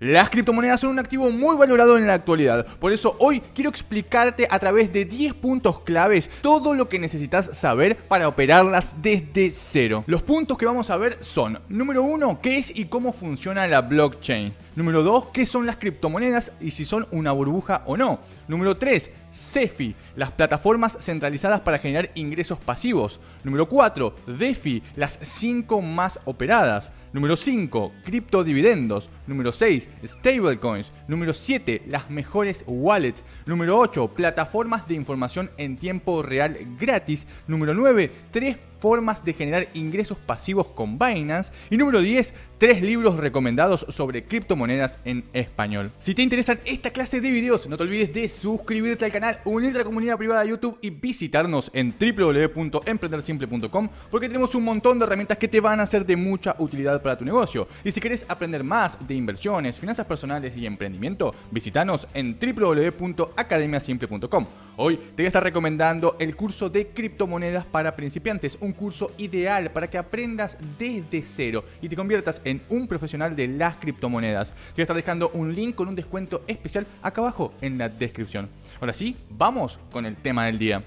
Las criptomonedas son un activo muy valorado en la actualidad, por eso hoy quiero explicarte a través de 10 puntos claves todo lo que necesitas saber para operarlas desde cero. Los puntos que vamos a ver son, número 1, qué es y cómo funciona la blockchain. Número 2, qué son las criptomonedas y si son una burbuja o no. Número 3, CEFI, las plataformas centralizadas para generar ingresos pasivos. Número 4, DeFi, las 5 más operadas. Número 5, criptodividendos. Número 6, stablecoins. Número 7, las mejores wallets. Número 8, plataformas de información en tiempo real gratis. Número 9, 3 formas de generar ingresos pasivos con Binance. Y número 10, tres libros recomendados sobre criptomonedas en español. Si te interesan esta clase de videos, no te olvides de suscribirte al canal, unirte a la comunidad privada de YouTube y visitarnos en www.emprendersimple.com porque tenemos un montón de herramientas que te van a ser de mucha utilidad para tu negocio. Y si quieres aprender más de inversiones, finanzas personales y emprendimiento, visitanos en www.academiasimple.com. Hoy te voy a estar recomendando el curso de criptomonedas para principiantes, un curso ideal para que aprendas desde cero y te conviertas en un profesional de las criptomonedas. Te voy a estar dejando un link con un descuento especial acá abajo en la descripción. Ahora sí, vamos con el tema del día.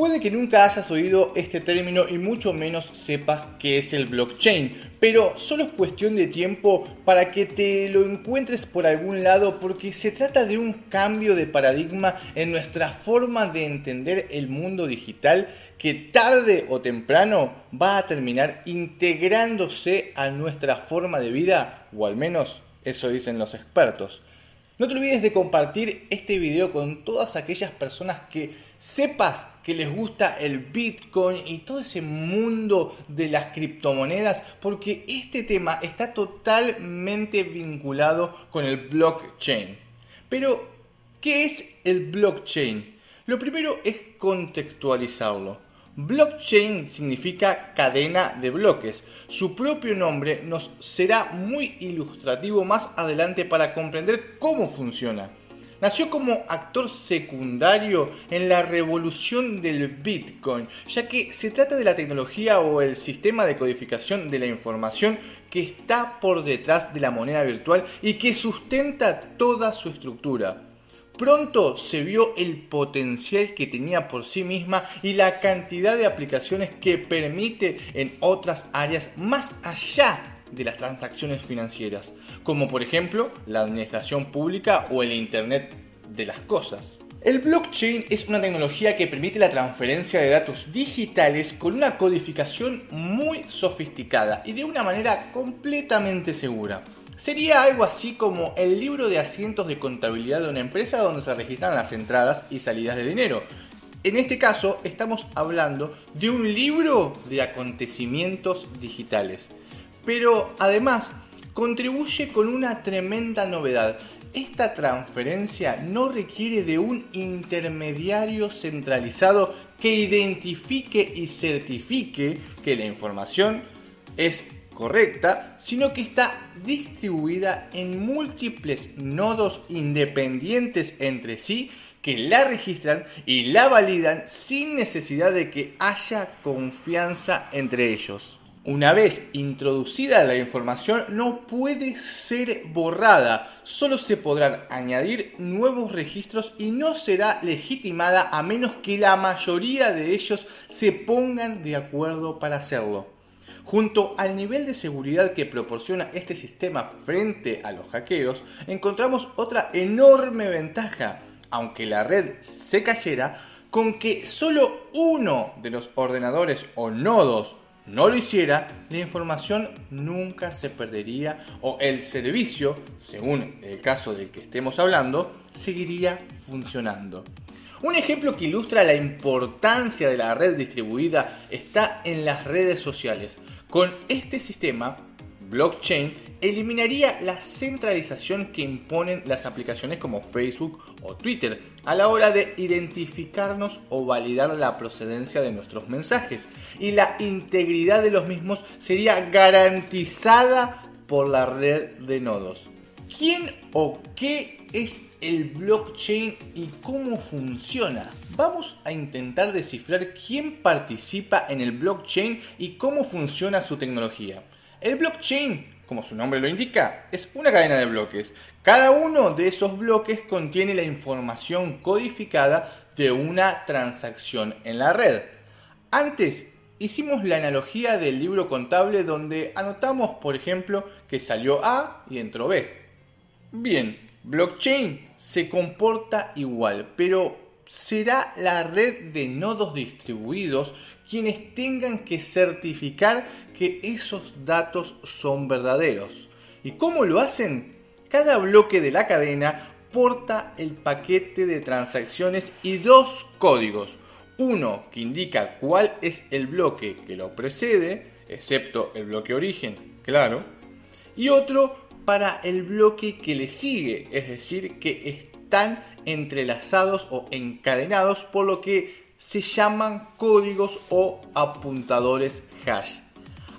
Puede que nunca hayas oído este término y mucho menos sepas qué es el blockchain, pero solo es cuestión de tiempo para que te lo encuentres por algún lado porque se trata de un cambio de paradigma en nuestra forma de entender el mundo digital que tarde o temprano va a terminar integrándose a nuestra forma de vida, o al menos eso dicen los expertos. No te olvides de compartir este video con todas aquellas personas que sepas que les gusta el Bitcoin y todo ese mundo de las criptomonedas, porque este tema está totalmente vinculado con el blockchain. Pero, ¿qué es el blockchain? Lo primero es contextualizarlo. Blockchain significa cadena de bloques. Su propio nombre nos será muy ilustrativo más adelante para comprender cómo funciona. Nació como actor secundario en la revolución del Bitcoin, ya que se trata de la tecnología o el sistema de codificación de la información que está por detrás de la moneda virtual y que sustenta toda su estructura. Pronto se vio el potencial que tenía por sí misma y la cantidad de aplicaciones que permite en otras áreas más allá de las transacciones financieras, como por ejemplo la administración pública o el Internet de las Cosas. El blockchain es una tecnología que permite la transferencia de datos digitales con una codificación muy sofisticada y de una manera completamente segura. Sería algo así como el libro de asientos de contabilidad de una empresa donde se registran las entradas y salidas de dinero. En este caso estamos hablando de un libro de acontecimientos digitales. Pero además contribuye con una tremenda novedad. Esta transferencia no requiere de un intermediario centralizado que identifique y certifique que la información es correcta, sino que está distribuida en múltiples nodos independientes entre sí que la registran y la validan sin necesidad de que haya confianza entre ellos. Una vez introducida la información no puede ser borrada, solo se podrán añadir nuevos registros y no será legitimada a menos que la mayoría de ellos se pongan de acuerdo para hacerlo. Junto al nivel de seguridad que proporciona este sistema frente a los hackeos, encontramos otra enorme ventaja, aunque la red se cayera, con que solo uno de los ordenadores o nodos no lo hiciera, la información nunca se perdería o el servicio, según el caso del que estemos hablando, seguiría funcionando. Un ejemplo que ilustra la importancia de la red distribuida está en las redes sociales. Con este sistema, blockchain eliminaría la centralización que imponen las aplicaciones como Facebook o Twitter a la hora de identificarnos o validar la procedencia de nuestros mensajes y la integridad de los mismos sería garantizada por la red de nodos. ¿Quién o qué es el blockchain y cómo funciona? Vamos a intentar descifrar quién participa en el blockchain y cómo funciona su tecnología. El blockchain, como su nombre lo indica, es una cadena de bloques. Cada uno de esos bloques contiene la información codificada de una transacción en la red. Antes hicimos la analogía del libro contable donde anotamos, por ejemplo, que salió A y entró B. Bien, blockchain se comporta igual, pero será la red de nodos distribuidos quienes tengan que certificar que esos datos son verdaderos. ¿Y cómo lo hacen? Cada bloque de la cadena porta el paquete de transacciones y dos códigos. Uno que indica cuál es el bloque que lo precede, excepto el bloque origen, claro. Y otro para el bloque que le sigue, es decir, que están entrelazados o encadenados por lo que se llaman códigos o apuntadores hash.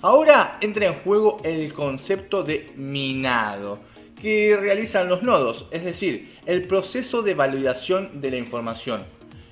Ahora entra en juego el concepto de minado que realizan los nodos, es decir, el proceso de validación de la información.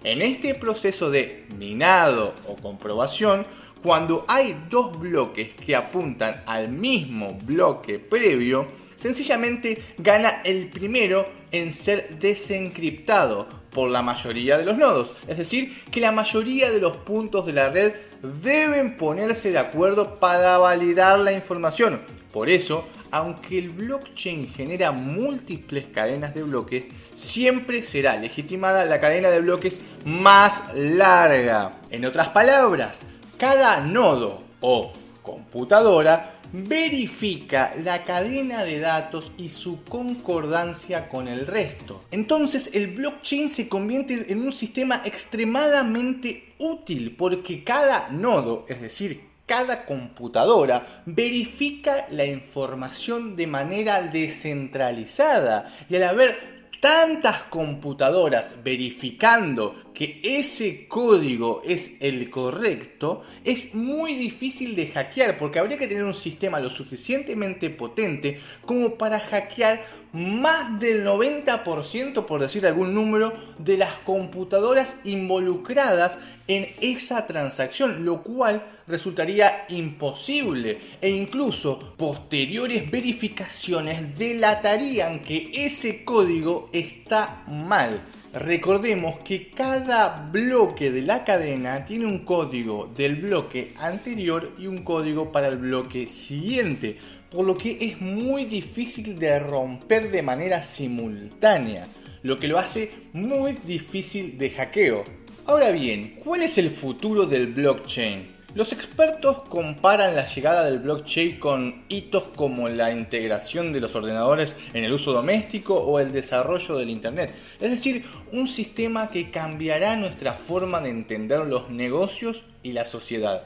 En este proceso de minado o comprobación, cuando hay dos bloques que apuntan al mismo bloque previo, sencillamente gana el primero en ser desencriptado por la mayoría de los nodos. Es decir, que la mayoría de los puntos de la red deben ponerse de acuerdo para validar la información. Por eso, aunque el blockchain genera múltiples cadenas de bloques, siempre será legitimada la cadena de bloques más larga. En otras palabras, cada nodo o computadora verifica la cadena de datos y su concordancia con el resto. Entonces el blockchain se convierte en un sistema extremadamente útil porque cada nodo, es decir, cada computadora verifica la información de manera descentralizada y al haber tantas computadoras verificando que ese código es el correcto, es muy difícil de hackear porque habría que tener un sistema lo suficientemente potente como para hackear más del 90%, por decir algún número, de las computadoras involucradas en esa transacción, lo cual resultaría imposible e incluso posteriores verificaciones delatarían que ese código está mal. Recordemos que cada bloque de la cadena tiene un código del bloque anterior y un código para el bloque siguiente, por lo que es muy difícil de romper de manera simultánea, lo que lo hace muy difícil de hackeo. Ahora bien, ¿cuál es el futuro del blockchain? Los expertos comparan la llegada del blockchain con hitos como la integración de los ordenadores en el uso doméstico o el desarrollo del Internet, es decir, un sistema que cambiará nuestra forma de entender los negocios y la sociedad.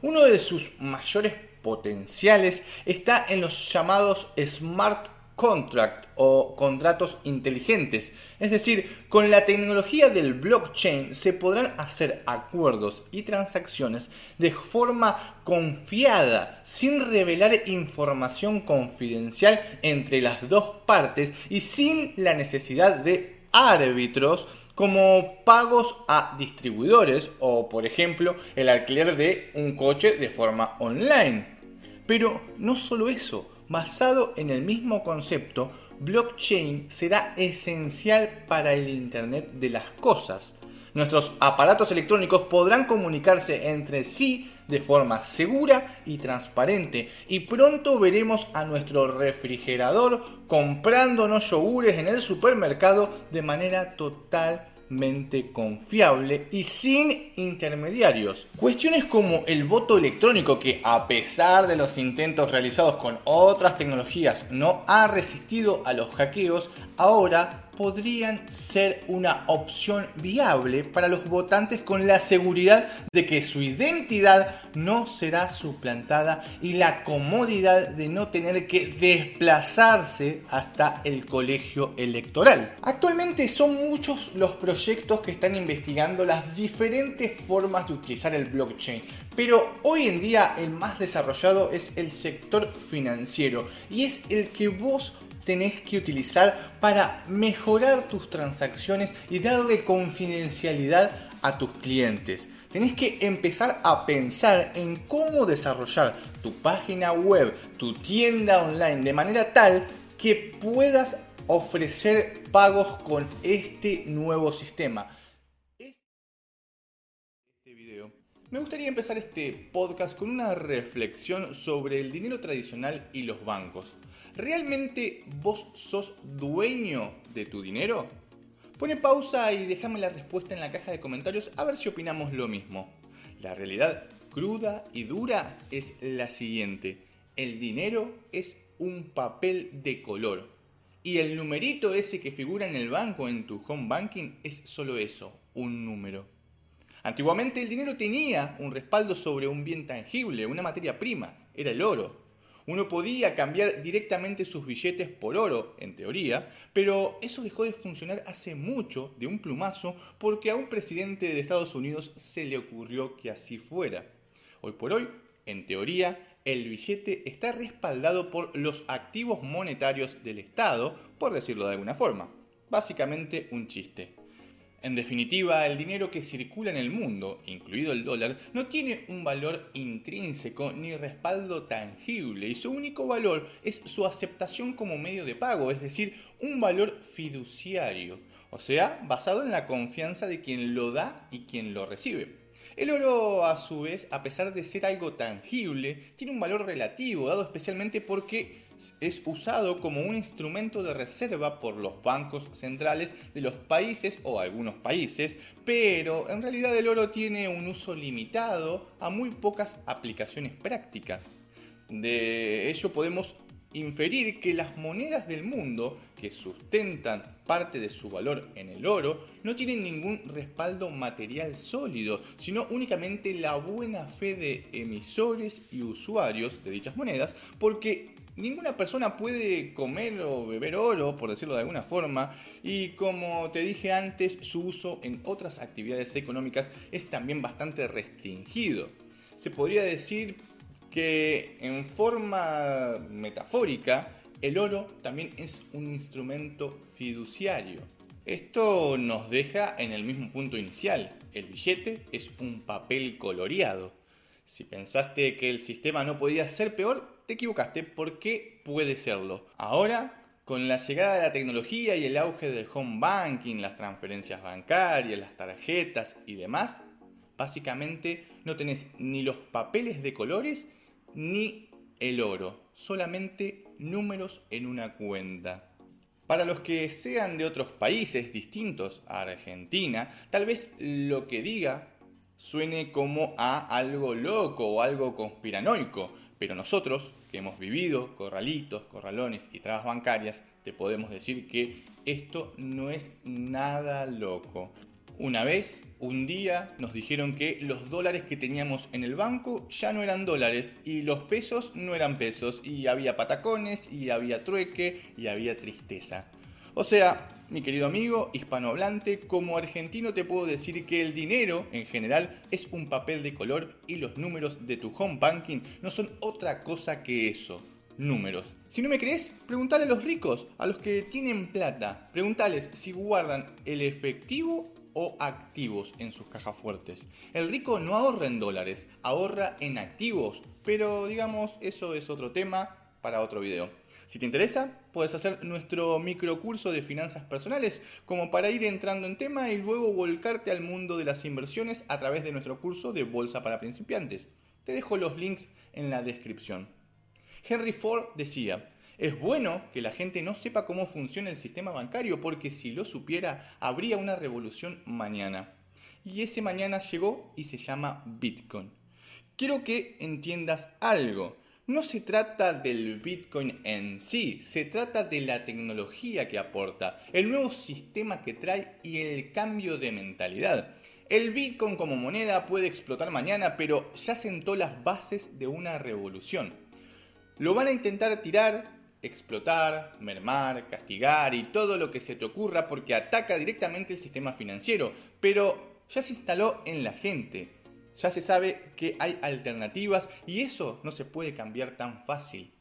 Uno de sus mayores potenciales está en los llamados smart contract o contratos inteligentes. Es decir, con la tecnología del blockchain se podrán hacer acuerdos y transacciones de forma confiada, sin revelar información confidencial entre las dos partes y sin la necesidad de árbitros como pagos a distribuidores o por ejemplo el alquiler de un coche de forma online. Pero no solo eso, basado en el mismo concepto, blockchain será esencial para el Internet de las Cosas. Nuestros aparatos electrónicos podrán comunicarse entre sí de forma segura y transparente y pronto veremos a nuestro refrigerador comprándonos yogures en el supermercado de manera total confiable y sin intermediarios. Cuestiones como el voto electrónico que a pesar de los intentos realizados con otras tecnologías no ha resistido a los hackeos, ahora podrían ser una opción viable para los votantes con la seguridad de que su identidad no será suplantada y la comodidad de no tener que desplazarse hasta el colegio electoral. Actualmente son muchos los proyectos que están investigando las diferentes formas de utilizar el blockchain, pero hoy en día el más desarrollado es el sector financiero y es el que vos tenés que utilizar para mejorar tus transacciones y darle confidencialidad a tus clientes. Tenés que empezar a pensar en cómo desarrollar tu página web, tu tienda online de manera tal que puedas ofrecer pagos con este nuevo sistema. Este. Me gustaría empezar este podcast con una reflexión sobre el dinero tradicional y los bancos. ¿Realmente vos sos dueño de tu dinero? Pone pausa y déjame la respuesta en la caja de comentarios a ver si opinamos lo mismo. La realidad cruda y dura es la siguiente. El dinero es un papel de color. Y el numerito ese que figura en el banco en tu home banking es solo eso, un número. Antiguamente el dinero tenía un respaldo sobre un bien tangible, una materia prima, era el oro uno podía cambiar directamente sus billetes por oro, en teoría, pero eso dejó de funcionar hace mucho, de un plumazo, porque a un presidente de Estados Unidos se le ocurrió que así fuera. Hoy por hoy, en teoría, el billete está respaldado por los activos monetarios del Estado, por decirlo de alguna forma. Básicamente un chiste. En definitiva, el dinero que circula en el mundo, incluido el dólar, no tiene un valor intrínseco ni respaldo tangible y su único valor es su aceptación como medio de pago, es decir, un valor fiduciario, o sea, basado en la confianza de quien lo da y quien lo recibe. El oro, a su vez, a pesar de ser algo tangible, tiene un valor relativo, dado especialmente porque es usado como un instrumento de reserva por los bancos centrales de los países o algunos países, pero en realidad el oro tiene un uso limitado a muy pocas aplicaciones prácticas. De ello podemos inferir que las monedas del mundo que sustentan parte de su valor en el oro no tienen ningún respaldo material sólido, sino únicamente la buena fe de emisores y usuarios de dichas monedas, porque ninguna persona puede comer o beber oro, por decirlo de alguna forma, y como te dije antes, su uso en otras actividades económicas es también bastante restringido. Se podría decir que en forma metafórica, el oro también es un instrumento fiduciario. Esto nos deja en el mismo punto inicial. El billete es un papel coloreado. Si pensaste que el sistema no podía ser peor, te equivocaste porque puede serlo. Ahora, con la llegada de la tecnología y el auge del home banking, las transferencias bancarias, las tarjetas y demás, básicamente no tenés ni los papeles de colores ni el oro, solamente números en una cuenta. Para los que sean de otros países distintos a Argentina, tal vez lo que diga suene como a algo loco o algo conspiranoico, pero nosotros, que hemos vivido corralitos, corralones y trabas bancarias, te podemos decir que esto no es nada loco. Una vez, un día, nos dijeron que los dólares que teníamos en el banco ya no eran dólares y los pesos no eran pesos y había patacones y había trueque y había tristeza. O sea, mi querido amigo hispanohablante, como argentino te puedo decir que el dinero en general es un papel de color y los números de tu home banking no son otra cosa que eso. Números. Si no me crees, pregúntale a los ricos, a los que tienen plata. Pregúntales si guardan el efectivo o activos en sus cajas fuertes. El rico no ahorra en dólares, ahorra en activos, pero digamos, eso es otro tema para otro video. Si te interesa, puedes hacer nuestro microcurso de finanzas personales como para ir entrando en tema y luego volcarte al mundo de las inversiones a través de nuestro curso de Bolsa para principiantes. Te dejo los links en la descripción. Henry Ford decía, es bueno que la gente no sepa cómo funciona el sistema bancario porque si lo supiera habría una revolución mañana. Y ese mañana llegó y se llama Bitcoin. Quiero que entiendas algo. No se trata del Bitcoin en sí, se trata de la tecnología que aporta, el nuevo sistema que trae y el cambio de mentalidad. El Bitcoin como moneda puede explotar mañana, pero ya sentó las bases de una revolución. Lo van a intentar tirar, explotar, mermar, castigar y todo lo que se te ocurra porque ataca directamente el sistema financiero, pero ya se instaló en la gente ya se sabe que hay alternativas y eso no se puede cambiar tan fácil.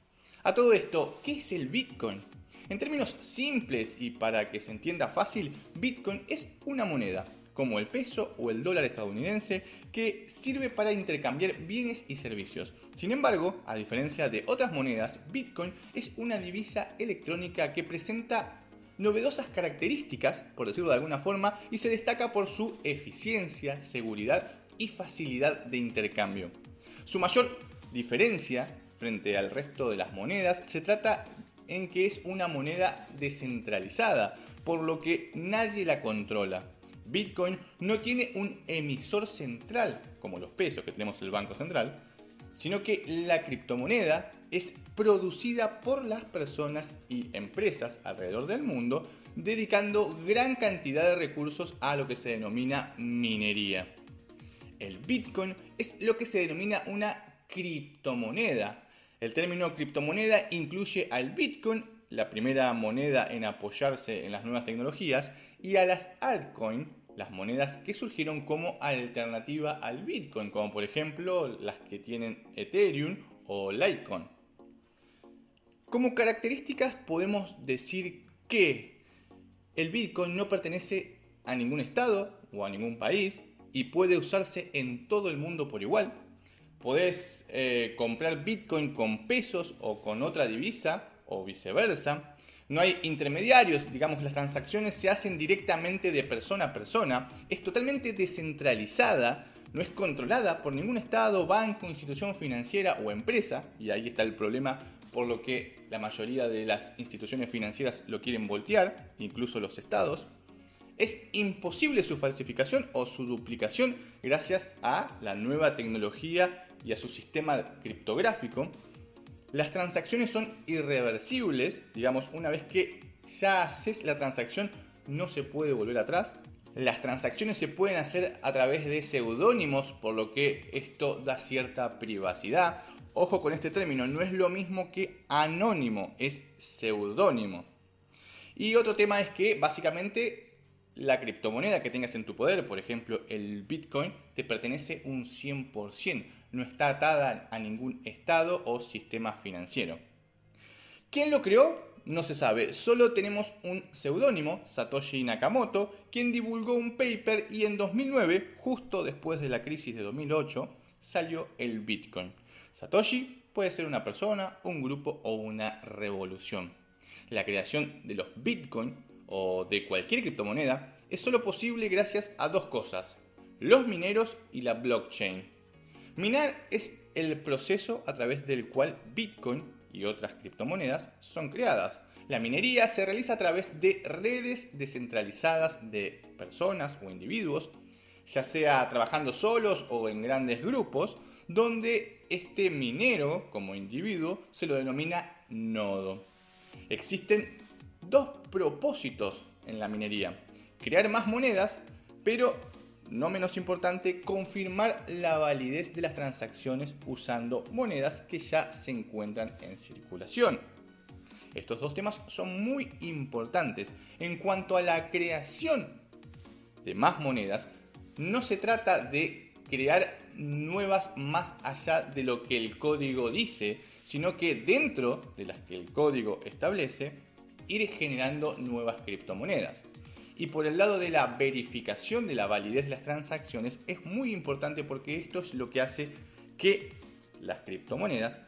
A todo esto, ¿qué es el Bitcoin? En términos simples y para que se entienda fácil, Bitcoin es una moneda, como el peso o el dólar estadounidense, que sirve para intercambiar bienes y servicios. Sin embargo, a diferencia de otras monedas, Bitcoin es una divisa electrónica que presenta novedosas características, por decirlo de alguna forma, y se destaca por su eficiencia, seguridad y facilidad de intercambio. Su mayor diferencia frente al resto de las monedas se trata en que es una moneda descentralizada, por lo que nadie la controla. Bitcoin no tiene un emisor central, como los pesos que tenemos en el Banco Central, sino que la criptomoneda es producida por las personas y empresas alrededor del mundo, dedicando gran cantidad de recursos a lo que se denomina minería. El Bitcoin es lo que se denomina una criptomoneda. El término criptomoneda incluye al Bitcoin, la primera moneda en apoyarse en las nuevas tecnologías, y a las altcoins, las monedas que surgieron como alternativa al Bitcoin, como por ejemplo las que tienen Ethereum o Litecoin. Como características podemos decir que el Bitcoin no pertenece a ningún estado o a ningún país, y puede usarse en todo el mundo por igual. Podés eh, comprar Bitcoin con pesos o con otra divisa o viceversa. No hay intermediarios, digamos, las transacciones se hacen directamente de persona a persona. Es totalmente descentralizada, no es controlada por ningún estado, banco, institución financiera o empresa. Y ahí está el problema por lo que la mayoría de las instituciones financieras lo quieren voltear, incluso los estados. Es imposible su falsificación o su duplicación gracias a la nueva tecnología y a su sistema criptográfico. Las transacciones son irreversibles, digamos, una vez que ya haces la transacción no se puede volver atrás. Las transacciones se pueden hacer a través de seudónimos, por lo que esto da cierta privacidad. Ojo con este término, no es lo mismo que anónimo, es seudónimo. Y otro tema es que básicamente la criptomoneda que tengas en tu poder, por ejemplo el Bitcoin, te pertenece un 100%, no está atada a ningún estado o sistema financiero. ¿Quién lo creó? No se sabe, solo tenemos un seudónimo, Satoshi Nakamoto, quien divulgó un paper y en 2009, justo después de la crisis de 2008, salió el Bitcoin. Satoshi puede ser una persona, un grupo o una revolución. La creación de los Bitcoin o de cualquier criptomoneda es solo posible gracias a dos cosas, los mineros y la blockchain. Minar es el proceso a través del cual Bitcoin y otras criptomonedas son creadas. La minería se realiza a través de redes descentralizadas de personas o individuos, ya sea trabajando solos o en grandes grupos, donde este minero como individuo se lo denomina nodo. Existen dos propósitos en la minería. Crear más monedas, pero no menos importante, confirmar la validez de las transacciones usando monedas que ya se encuentran en circulación. Estos dos temas son muy importantes. En cuanto a la creación de más monedas, no se trata de crear nuevas más allá de lo que el código dice, sino que dentro de las que el código establece, ir generando nuevas criptomonedas. Y por el lado de la verificación de la validez de las transacciones es muy importante porque esto es lo que hace que las criptomonedas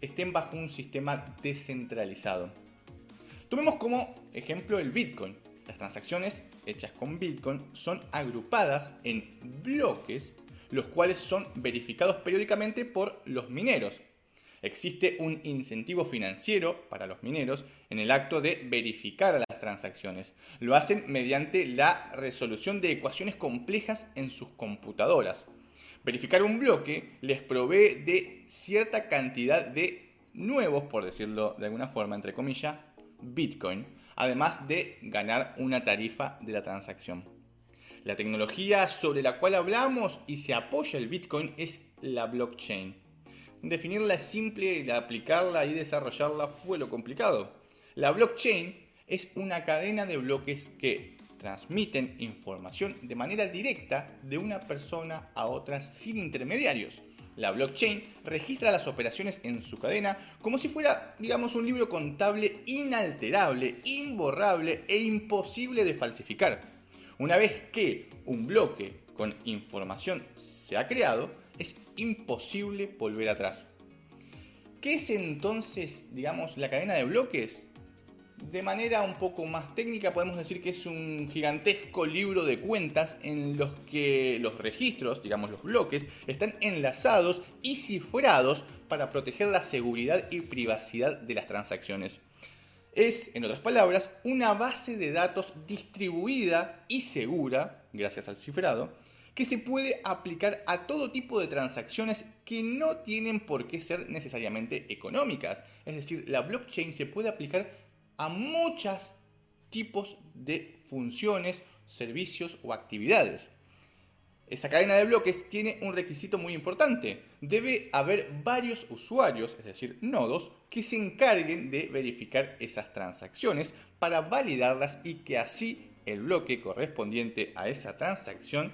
estén bajo un sistema descentralizado. Tomemos como ejemplo el Bitcoin. Las transacciones hechas con Bitcoin son agrupadas en bloques, los cuales son verificados periódicamente por los mineros, Existe un incentivo financiero para los mineros en el acto de verificar las transacciones. Lo hacen mediante la resolución de ecuaciones complejas en sus computadoras. Verificar un bloque les provee de cierta cantidad de nuevos, por decirlo de alguna forma, entre comillas, Bitcoin, además de ganar una tarifa de la transacción. La tecnología sobre la cual hablamos y se apoya el Bitcoin es la blockchain. Definirla es simple y aplicarla y desarrollarla fue lo complicado. La blockchain es una cadena de bloques que transmiten información de manera directa de una persona a otra sin intermediarios. La blockchain registra las operaciones en su cadena como si fuera, digamos, un libro contable inalterable, imborrable e imposible de falsificar. Una vez que un bloque con información se ha creado, es imposible volver atrás. ¿Qué es entonces, digamos, la cadena de bloques? De manera un poco más técnica podemos decir que es un gigantesco libro de cuentas en los que los registros, digamos los bloques, están enlazados y cifrados para proteger la seguridad y privacidad de las transacciones. Es, en otras palabras, una base de datos distribuida y segura, gracias al cifrado, que se puede aplicar a todo tipo de transacciones que no tienen por qué ser necesariamente económicas. Es decir, la blockchain se puede aplicar a muchos tipos de funciones, servicios o actividades. Esa cadena de bloques tiene un requisito muy importante. Debe haber varios usuarios, es decir, nodos, que se encarguen de verificar esas transacciones para validarlas y que así el bloque correspondiente a esa transacción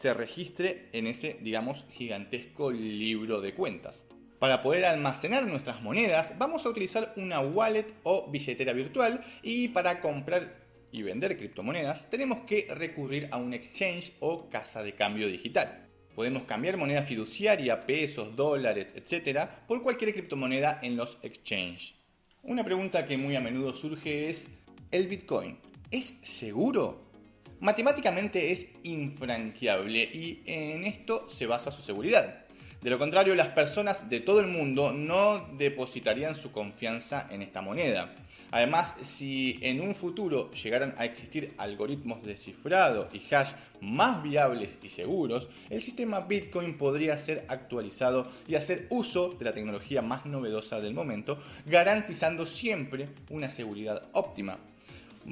se registre en ese, digamos, gigantesco libro de cuentas. Para poder almacenar nuestras monedas vamos a utilizar una wallet o billetera virtual y para comprar y vender criptomonedas tenemos que recurrir a un exchange o casa de cambio digital. Podemos cambiar moneda fiduciaria, pesos, dólares, etc. por cualquier criptomoneda en los exchanges. Una pregunta que muy a menudo surge es, ¿el Bitcoin es seguro? Matemáticamente es infranqueable y en esto se basa su seguridad. De lo contrario, las personas de todo el mundo no depositarían su confianza en esta moneda. Además, si en un futuro llegaran a existir algoritmos de cifrado y hash más viables y seguros, el sistema Bitcoin podría ser actualizado y hacer uso de la tecnología más novedosa del momento, garantizando siempre una seguridad óptima.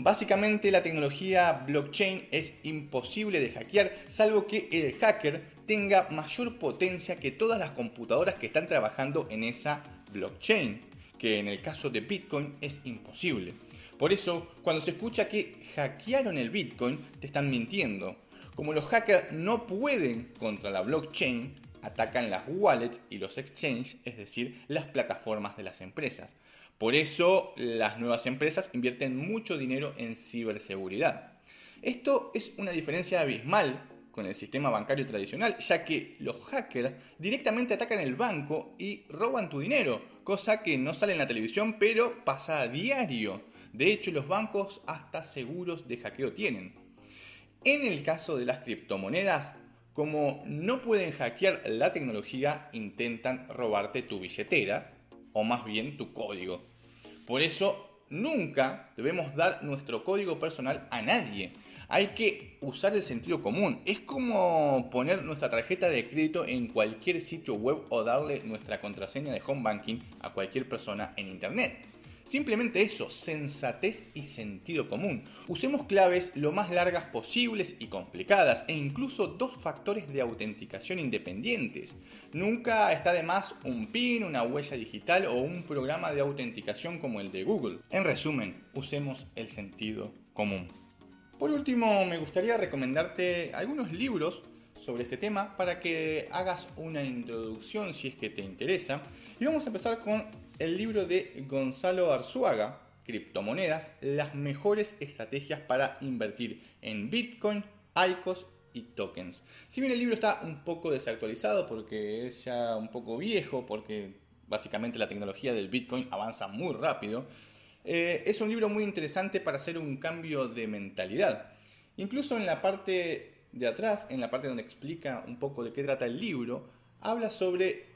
Básicamente la tecnología blockchain es imposible de hackear salvo que el hacker tenga mayor potencia que todas las computadoras que están trabajando en esa blockchain, que en el caso de Bitcoin es imposible. Por eso, cuando se escucha que hackearon el Bitcoin, te están mintiendo. Como los hackers no pueden contra la blockchain, atacan las wallets y los exchanges, es decir, las plataformas de las empresas. Por eso las nuevas empresas invierten mucho dinero en ciberseguridad. Esto es una diferencia abismal con el sistema bancario tradicional, ya que los hackers directamente atacan el banco y roban tu dinero, cosa que no sale en la televisión pero pasa a diario. De hecho, los bancos hasta seguros de hackeo tienen. En el caso de las criptomonedas, como no pueden hackear la tecnología, intentan robarte tu billetera, o más bien tu código. Por eso nunca debemos dar nuestro código personal a nadie. Hay que usar el sentido común. Es como poner nuestra tarjeta de crédito en cualquier sitio web o darle nuestra contraseña de home banking a cualquier persona en internet. Simplemente eso, sensatez y sentido común. Usemos claves lo más largas posibles y complicadas e incluso dos factores de autenticación independientes. Nunca está de más un PIN, una huella digital o un programa de autenticación como el de Google. En resumen, usemos el sentido común. Por último, me gustaría recomendarte algunos libros sobre este tema para que hagas una introducción si es que te interesa. Y vamos a empezar con el libro de Gonzalo Arzuaga, Criptomonedas, las mejores estrategias para invertir en Bitcoin, ICOs y tokens. Si bien el libro está un poco desactualizado porque es ya un poco viejo, porque básicamente la tecnología del Bitcoin avanza muy rápido, eh, es un libro muy interesante para hacer un cambio de mentalidad. Incluso en la parte de atrás, en la parte donde explica un poco de qué trata el libro, habla sobre,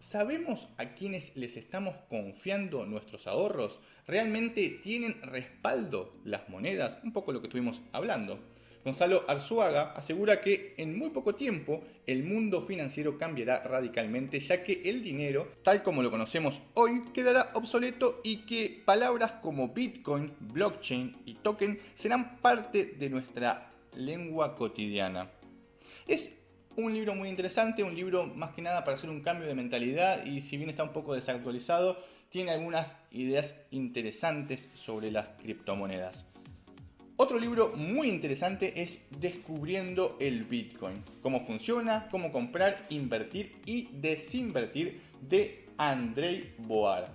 ¿sabemos a quienes les estamos confiando nuestros ahorros? ¿Realmente tienen respaldo las monedas? Un poco lo que estuvimos hablando. Gonzalo Arzuaga asegura que en muy poco tiempo el mundo financiero cambiará radicalmente ya que el dinero, tal como lo conocemos hoy, quedará obsoleto y que palabras como Bitcoin, blockchain y token serán parte de nuestra lengua cotidiana. Es un libro muy interesante, un libro más que nada para hacer un cambio de mentalidad y si bien está un poco desactualizado, tiene algunas ideas interesantes sobre las criptomonedas. Otro libro muy interesante es Descubriendo el Bitcoin, cómo funciona, cómo comprar, invertir y desinvertir de Andrei Boar.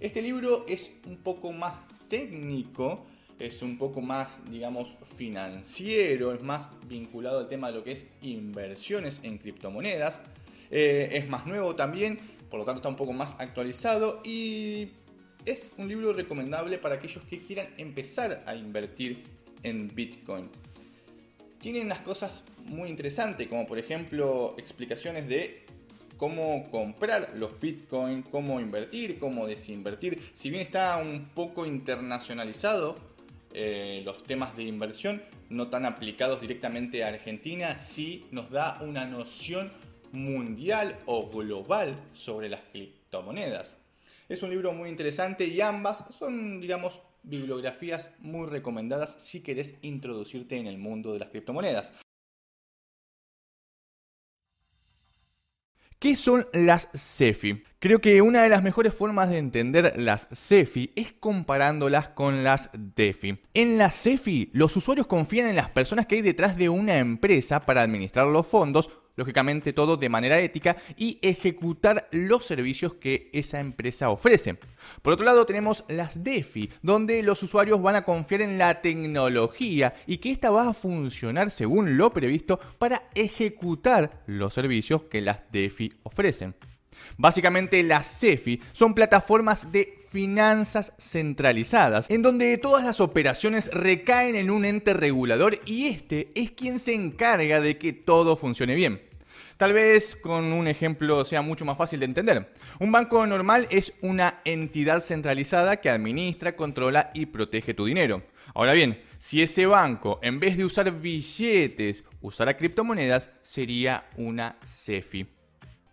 Este libro es un poco más técnico, es un poco más, digamos, financiero, es más vinculado al tema de lo que es inversiones en criptomonedas. Eh, es más nuevo también, por lo tanto está un poco más actualizado y es un libro recomendable para aquellos que quieran empezar a invertir en Bitcoin. Tienen unas cosas muy interesantes, como por ejemplo explicaciones de cómo comprar los Bitcoin, cómo invertir, cómo desinvertir. Si bien está un poco internacionalizado eh, los temas de inversión, no tan aplicados directamente a Argentina, sí nos da una noción mundial o global sobre las criptomonedas. Es un libro muy interesante y ambas son, digamos, bibliografías muy recomendadas si querés introducirte en el mundo de las criptomonedas. ¿Qué son las CEFI? Creo que una de las mejores formas de entender las CEFI es comparándolas con las DEFI. En las CEFI, los usuarios confían en las personas que hay detrás de una empresa para administrar los fondos lógicamente todo de manera ética, y ejecutar los servicios que esa empresa ofrece. Por otro lado tenemos las DeFi, donde los usuarios van a confiar en la tecnología y que ésta va a funcionar según lo previsto para ejecutar los servicios que las DeFi ofrecen. Básicamente las CEFI son plataformas de finanzas centralizadas, en donde todas las operaciones recaen en un ente regulador y este es quien se encarga de que todo funcione bien. Tal vez con un ejemplo sea mucho más fácil de entender. Un banco normal es una entidad centralizada que administra, controla y protege tu dinero. Ahora bien, si ese banco en vez de usar billetes usara criptomonedas, sería una CEFI.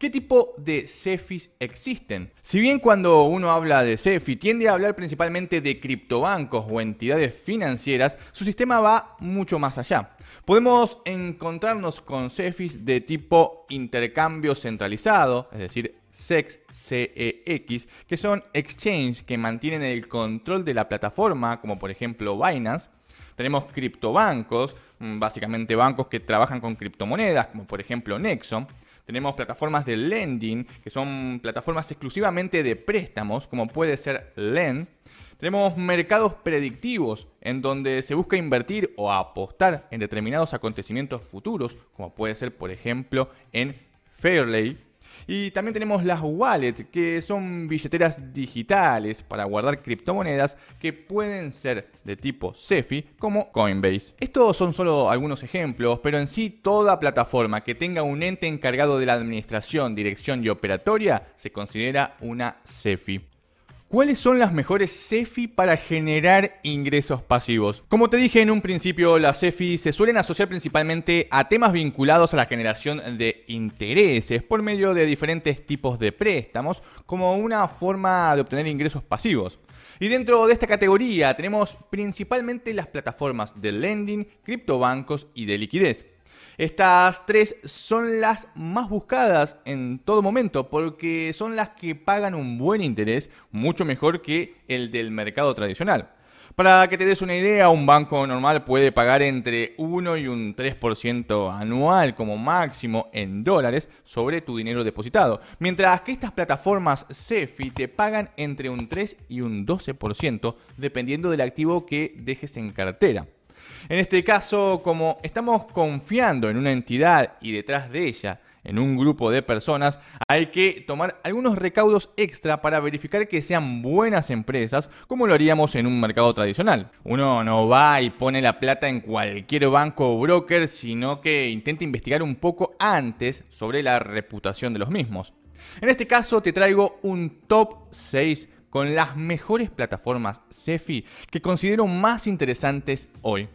¿Qué tipo de CEFIs existen? Si bien cuando uno habla de CEFI tiende a hablar principalmente de criptobancos o entidades financieras, su sistema va mucho más allá. Podemos encontrarnos con CEFIs de tipo intercambio centralizado, es decir, SEX, CEX, que son exchanges que mantienen el control de la plataforma, como por ejemplo Binance. Tenemos criptobancos, mm, básicamente bancos que trabajan con criptomonedas, como por ejemplo Nexo. Tenemos plataformas de lending, que son plataformas exclusivamente de préstamos, como puede ser Lend. Tenemos mercados predictivos, en donde se busca invertir o apostar en determinados acontecimientos futuros, como puede ser, por ejemplo, en Fairlay. Y también tenemos las wallets, que son billeteras digitales para guardar criptomonedas que pueden ser de tipo CeFi como Coinbase. Estos son solo algunos ejemplos, pero en sí toda plataforma que tenga un ente encargado de la administración, dirección y operatoria se considera una CeFi. ¿Cuáles son las mejores CEFI para generar ingresos pasivos? Como te dije en un principio, las CEFI se suelen asociar principalmente a temas vinculados a la generación de intereses por medio de diferentes tipos de préstamos como una forma de obtener ingresos pasivos. Y dentro de esta categoría tenemos principalmente las plataformas de lending, criptobancos y de liquidez. Estas tres son las más buscadas en todo momento porque son las que pagan un buen interés, mucho mejor que el del mercado tradicional. Para que te des una idea, un banco normal puede pagar entre 1 y un 3% anual como máximo en dólares sobre tu dinero depositado, mientras que estas plataformas CEFI te pagan entre un 3 y un 12% dependiendo del activo que dejes en cartera. En este caso, como estamos confiando en una entidad y detrás de ella en un grupo de personas, hay que tomar algunos recaudos extra para verificar que sean buenas empresas, como lo haríamos en un mercado tradicional. Uno no va y pone la plata en cualquier banco o broker, sino que intenta investigar un poco antes sobre la reputación de los mismos. En este caso te traigo un top 6 con las mejores plataformas CEFI que considero más interesantes hoy.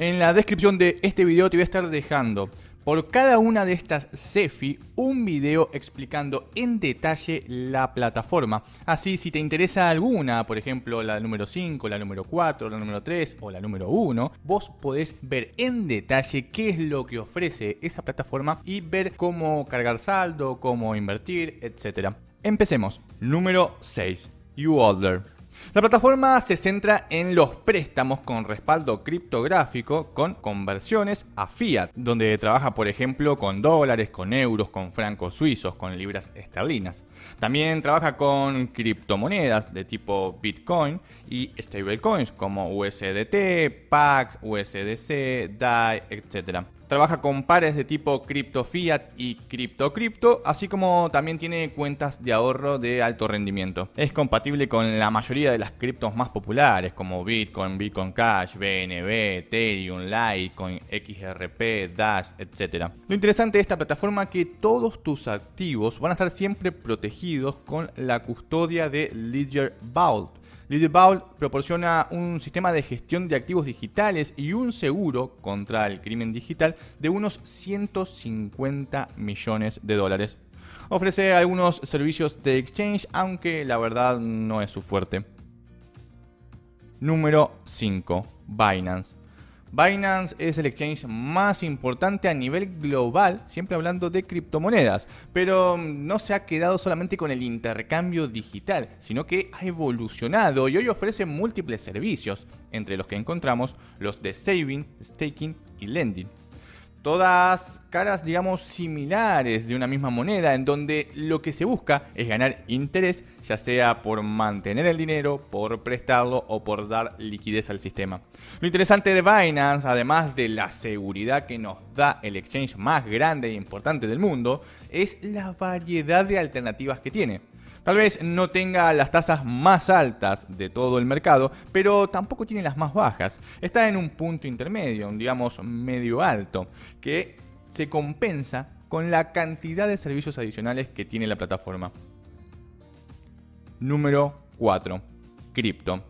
En la descripción de este video te voy a estar dejando por cada una de estas CEFI un video explicando en detalle la plataforma. Así si te interesa alguna, por ejemplo la número 5, la número 4, la número 3 o la número 1, vos podés ver en detalle qué es lo que ofrece esa plataforma y ver cómo cargar saldo, cómo invertir, etc. Empecemos. Número 6. YouOrder. La plataforma se centra en los préstamos con respaldo criptográfico con conversiones a fiat, donde trabaja por ejemplo con dólares, con euros, con francos suizos, con libras esterlinas. También trabaja con criptomonedas de tipo Bitcoin y stablecoins como USDT, PAX, USDC, DAI, etc. Trabaja con pares de tipo cripto fiat y cripto cripto, así como también tiene cuentas de ahorro de alto rendimiento. Es compatible con la mayoría de las criptos más populares como Bitcoin, Bitcoin Cash, BNB, Ethereum, Litecoin, XRP, Dash, etc. Lo interesante de esta plataforma es que todos tus activos van a estar siempre protegidos con la custodia de Ledger Vault Vault proporciona un sistema de gestión de activos digitales y un seguro contra el crimen digital de unos 150 millones de dólares. Ofrece algunos servicios de exchange, aunque la verdad no es su fuerte. Número 5. Binance. Binance es el exchange más importante a nivel global, siempre hablando de criptomonedas, pero no se ha quedado solamente con el intercambio digital, sino que ha evolucionado y hoy ofrece múltiples servicios, entre los que encontramos los de saving, staking y lending todas caras, digamos, similares de una misma moneda, en donde lo que se busca es ganar interés, ya sea por mantener el dinero, por prestarlo o por dar liquidez al sistema. Lo interesante de Binance, además de la seguridad que nos da el exchange más grande e importante del mundo, es la variedad de alternativas que tiene. Tal vez no tenga las tasas más altas de todo el mercado, pero tampoco tiene las más bajas. Está en un punto intermedio, digamos medio alto, que se compensa con la cantidad de servicios adicionales que tiene la plataforma. Número 4. Crypto.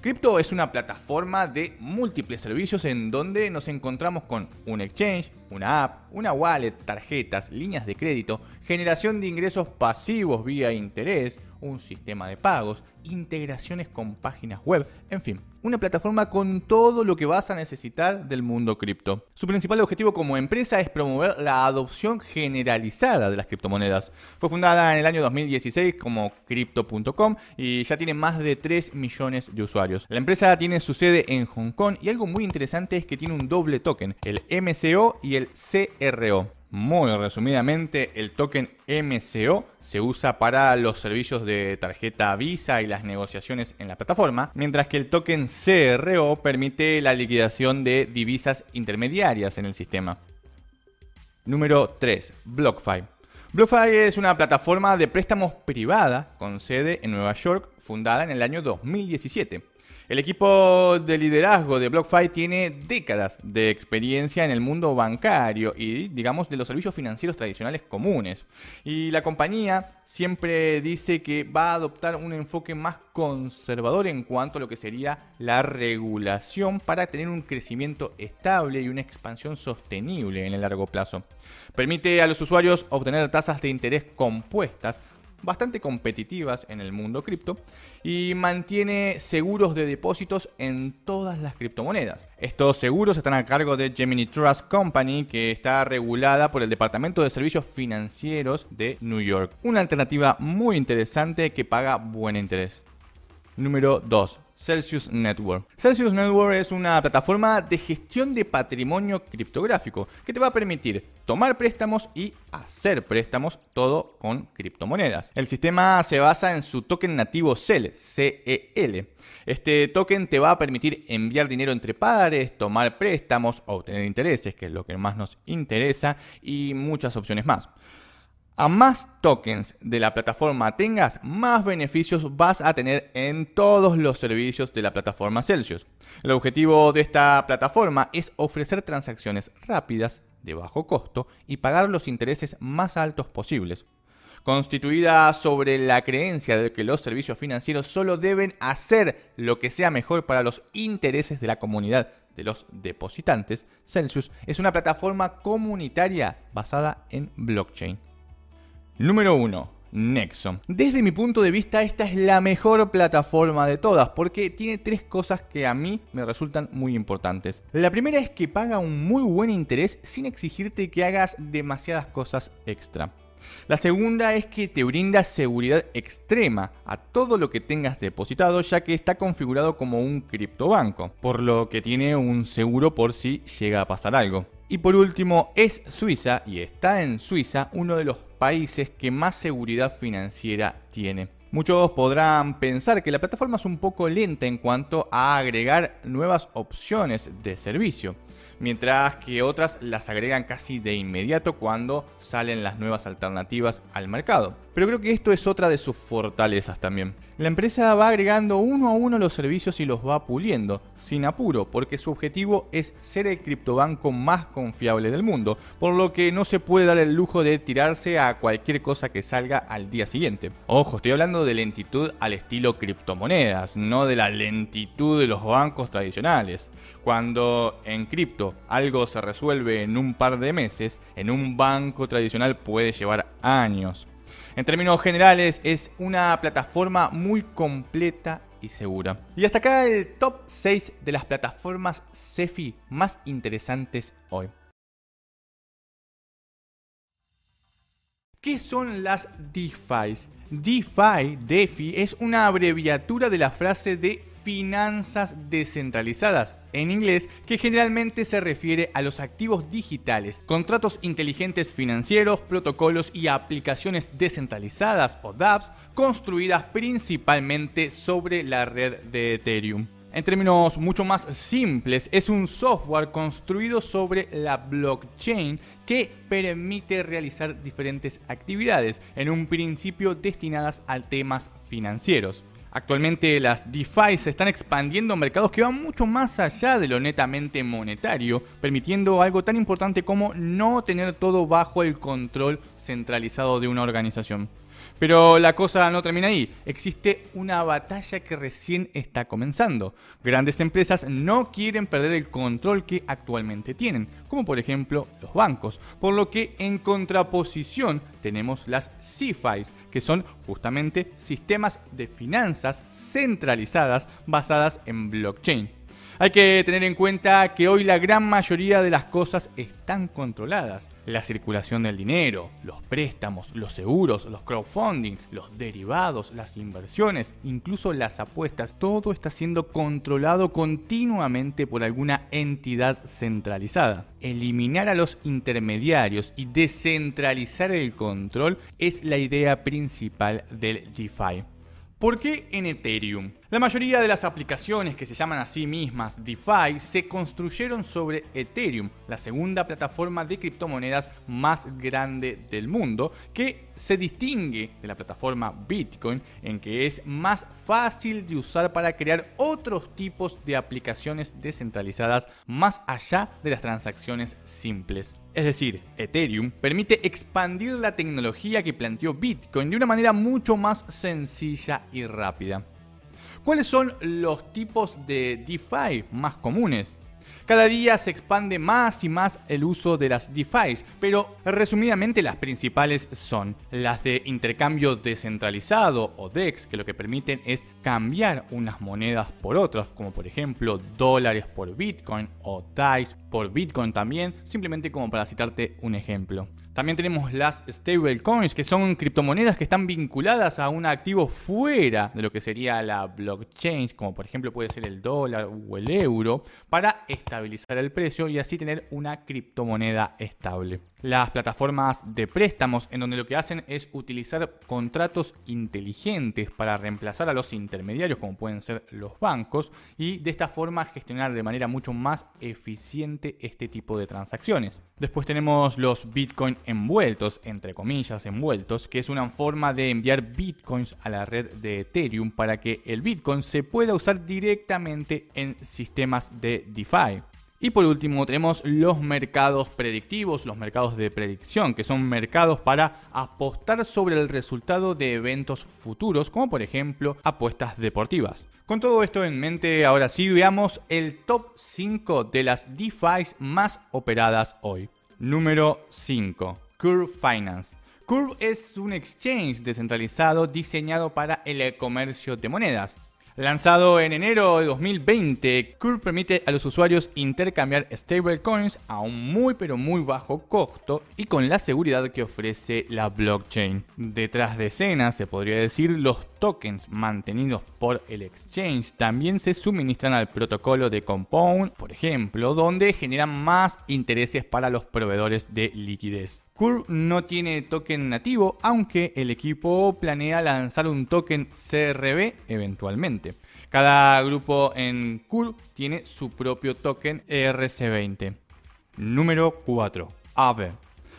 Crypto es una plataforma de múltiples servicios en donde nos encontramos con un exchange, una app, una wallet, tarjetas, líneas de crédito, generación de ingresos pasivos vía interés, un sistema de pagos, integraciones con páginas web, en fin, una plataforma con todo lo que vas a necesitar del mundo cripto. Su principal objetivo como empresa es promover la adopción generalizada de las criptomonedas. Fue fundada en el año 2016 como crypto.com y ya tiene más de 3 millones de usuarios. La empresa tiene su sede en Hong Kong y algo muy interesante es que tiene un doble token, el MCO y el CRO. Muy resumidamente, el token MCO se usa para los servicios de tarjeta Visa y las negociaciones en la plataforma, mientras que el token CRO permite la liquidación de divisas intermediarias en el sistema. Número 3. BlockFi. BlockFi es una plataforma de préstamos privada con sede en Nueva York, fundada en el año 2017. El equipo de liderazgo de BlockFi tiene décadas de experiencia en el mundo bancario y, digamos, de los servicios financieros tradicionales comunes. Y la compañía siempre dice que va a adoptar un enfoque más conservador en cuanto a lo que sería la regulación para tener un crecimiento estable y una expansión sostenible en el largo plazo. Permite a los usuarios obtener tasas de interés compuestas bastante competitivas en el mundo cripto y mantiene seguros de depósitos en todas las criptomonedas. Estos seguros están a cargo de Gemini Trust Company que está regulada por el Departamento de Servicios Financieros de New York. Una alternativa muy interesante que paga buen interés. Número 2. Celsius Network. Celsius Network es una plataforma de gestión de patrimonio criptográfico que te va a permitir tomar préstamos y hacer préstamos todo con criptomonedas. El sistema se basa en su token nativo CEL, CEL. Este token te va a permitir enviar dinero entre pares, tomar préstamos, obtener intereses, que es lo que más nos interesa, y muchas opciones más. A más tokens de la plataforma tengas, más beneficios vas a tener en todos los servicios de la plataforma Celsius. El objetivo de esta plataforma es ofrecer transacciones rápidas, de bajo costo y pagar los intereses más altos posibles. Constituida sobre la creencia de que los servicios financieros solo deben hacer lo que sea mejor para los intereses de la comunidad de los depositantes, Celsius es una plataforma comunitaria basada en blockchain. Número 1. Nexo. Desde mi punto de vista, esta es la mejor plataforma de todas porque tiene tres cosas que a mí me resultan muy importantes. La primera es que paga un muy buen interés sin exigirte que hagas demasiadas cosas extra. La segunda es que te brinda seguridad extrema a todo lo que tengas depositado ya que está configurado como un criptobanco, por lo que tiene un seguro por si llega a pasar algo. Y por último, es Suiza y está en Suiza uno de los países que más seguridad financiera tiene. Muchos podrán pensar que la plataforma es un poco lenta en cuanto a agregar nuevas opciones de servicio, mientras que otras las agregan casi de inmediato cuando salen las nuevas alternativas al mercado. Pero creo que esto es otra de sus fortalezas también. La empresa va agregando uno a uno los servicios y los va puliendo, sin apuro, porque su objetivo es ser el criptobanco más confiable del mundo, por lo que no se puede dar el lujo de tirarse a cualquier cosa que salga al día siguiente. Ojo, estoy hablando de lentitud al estilo criptomonedas, no de la lentitud de los bancos tradicionales. Cuando en cripto algo se resuelve en un par de meses, en un banco tradicional puede llevar años. En términos generales, es una plataforma muy completa y segura. Y hasta acá el top 6 de las plataformas CeFi más interesantes hoy. ¿Qué son las DeFi? DeFi, DeFi, es una abreviatura de la frase de finanzas descentralizadas, en inglés, que generalmente se refiere a los activos digitales, contratos inteligentes financieros, protocolos y aplicaciones descentralizadas o dApps construidas principalmente sobre la red de Ethereum. En términos mucho más simples, es un software construido sobre la blockchain que permite realizar diferentes actividades, en un principio destinadas a temas financieros. Actualmente las DeFi se están expandiendo a mercados que van mucho más allá de lo netamente monetario, permitiendo algo tan importante como no tener todo bajo el control centralizado de una organización. Pero la cosa no termina ahí. Existe una batalla que recién está comenzando. Grandes empresas no quieren perder el control que actualmente tienen, como por ejemplo los bancos. Por lo que en contraposición tenemos las CFIs, que son justamente sistemas de finanzas centralizadas basadas en blockchain. Hay que tener en cuenta que hoy la gran mayoría de las cosas están controladas la circulación del dinero, los préstamos, los seguros, los crowdfunding, los derivados, las inversiones, incluso las apuestas, todo está siendo controlado continuamente por alguna entidad centralizada. Eliminar a los intermediarios y descentralizar el control es la idea principal del DeFi. ¿Por qué en Ethereum? La mayoría de las aplicaciones que se llaman a sí mismas DeFi se construyeron sobre Ethereum, la segunda plataforma de criptomonedas más grande del mundo, que se distingue de la plataforma Bitcoin en que es más fácil de usar para crear otros tipos de aplicaciones descentralizadas más allá de las transacciones simples. Es decir, Ethereum permite expandir la tecnología que planteó Bitcoin de una manera mucho más sencilla y rápida. ¿Cuáles son los tipos de DeFi más comunes? Cada día se expande más y más el uso de las DeFi, pero resumidamente las principales son las de intercambio descentralizado o DEX, que lo que permiten es cambiar unas monedas por otras, como por ejemplo dólares por Bitcoin o DICE por Bitcoin también, simplemente como para citarte un ejemplo. También tenemos las stablecoins, que son criptomonedas que están vinculadas a un activo fuera de lo que sería la blockchain, como por ejemplo puede ser el dólar o el euro, para estabilizar el precio y así tener una criptomoneda estable las plataformas de préstamos en donde lo que hacen es utilizar contratos inteligentes para reemplazar a los intermediarios como pueden ser los bancos y de esta forma gestionar de manera mucho más eficiente este tipo de transacciones. Después tenemos los bitcoin envueltos, entre comillas envueltos, que es una forma de enviar bitcoins a la red de Ethereum para que el bitcoin se pueda usar directamente en sistemas de DeFi. Y por último tenemos los mercados predictivos, los mercados de predicción, que son mercados para apostar sobre el resultado de eventos futuros, como por ejemplo apuestas deportivas. Con todo esto en mente, ahora sí veamos el top 5 de las DeFi más operadas hoy. Número 5. Curve Finance. Curve es un exchange descentralizado diseñado para el comercio de monedas. Lanzado en enero de 2020, Curve permite a los usuarios intercambiar stablecoins a un muy pero muy bajo costo y con la seguridad que ofrece la blockchain. Detrás de escena, se podría decir, los tokens mantenidos por el exchange también se suministran al protocolo de Compound, por ejemplo, donde generan más intereses para los proveedores de liquidez. Curve no tiene token nativo, aunque el equipo planea lanzar un token CRB eventualmente. Cada grupo en Curve tiene su propio token ERC20. Número 4. AVE.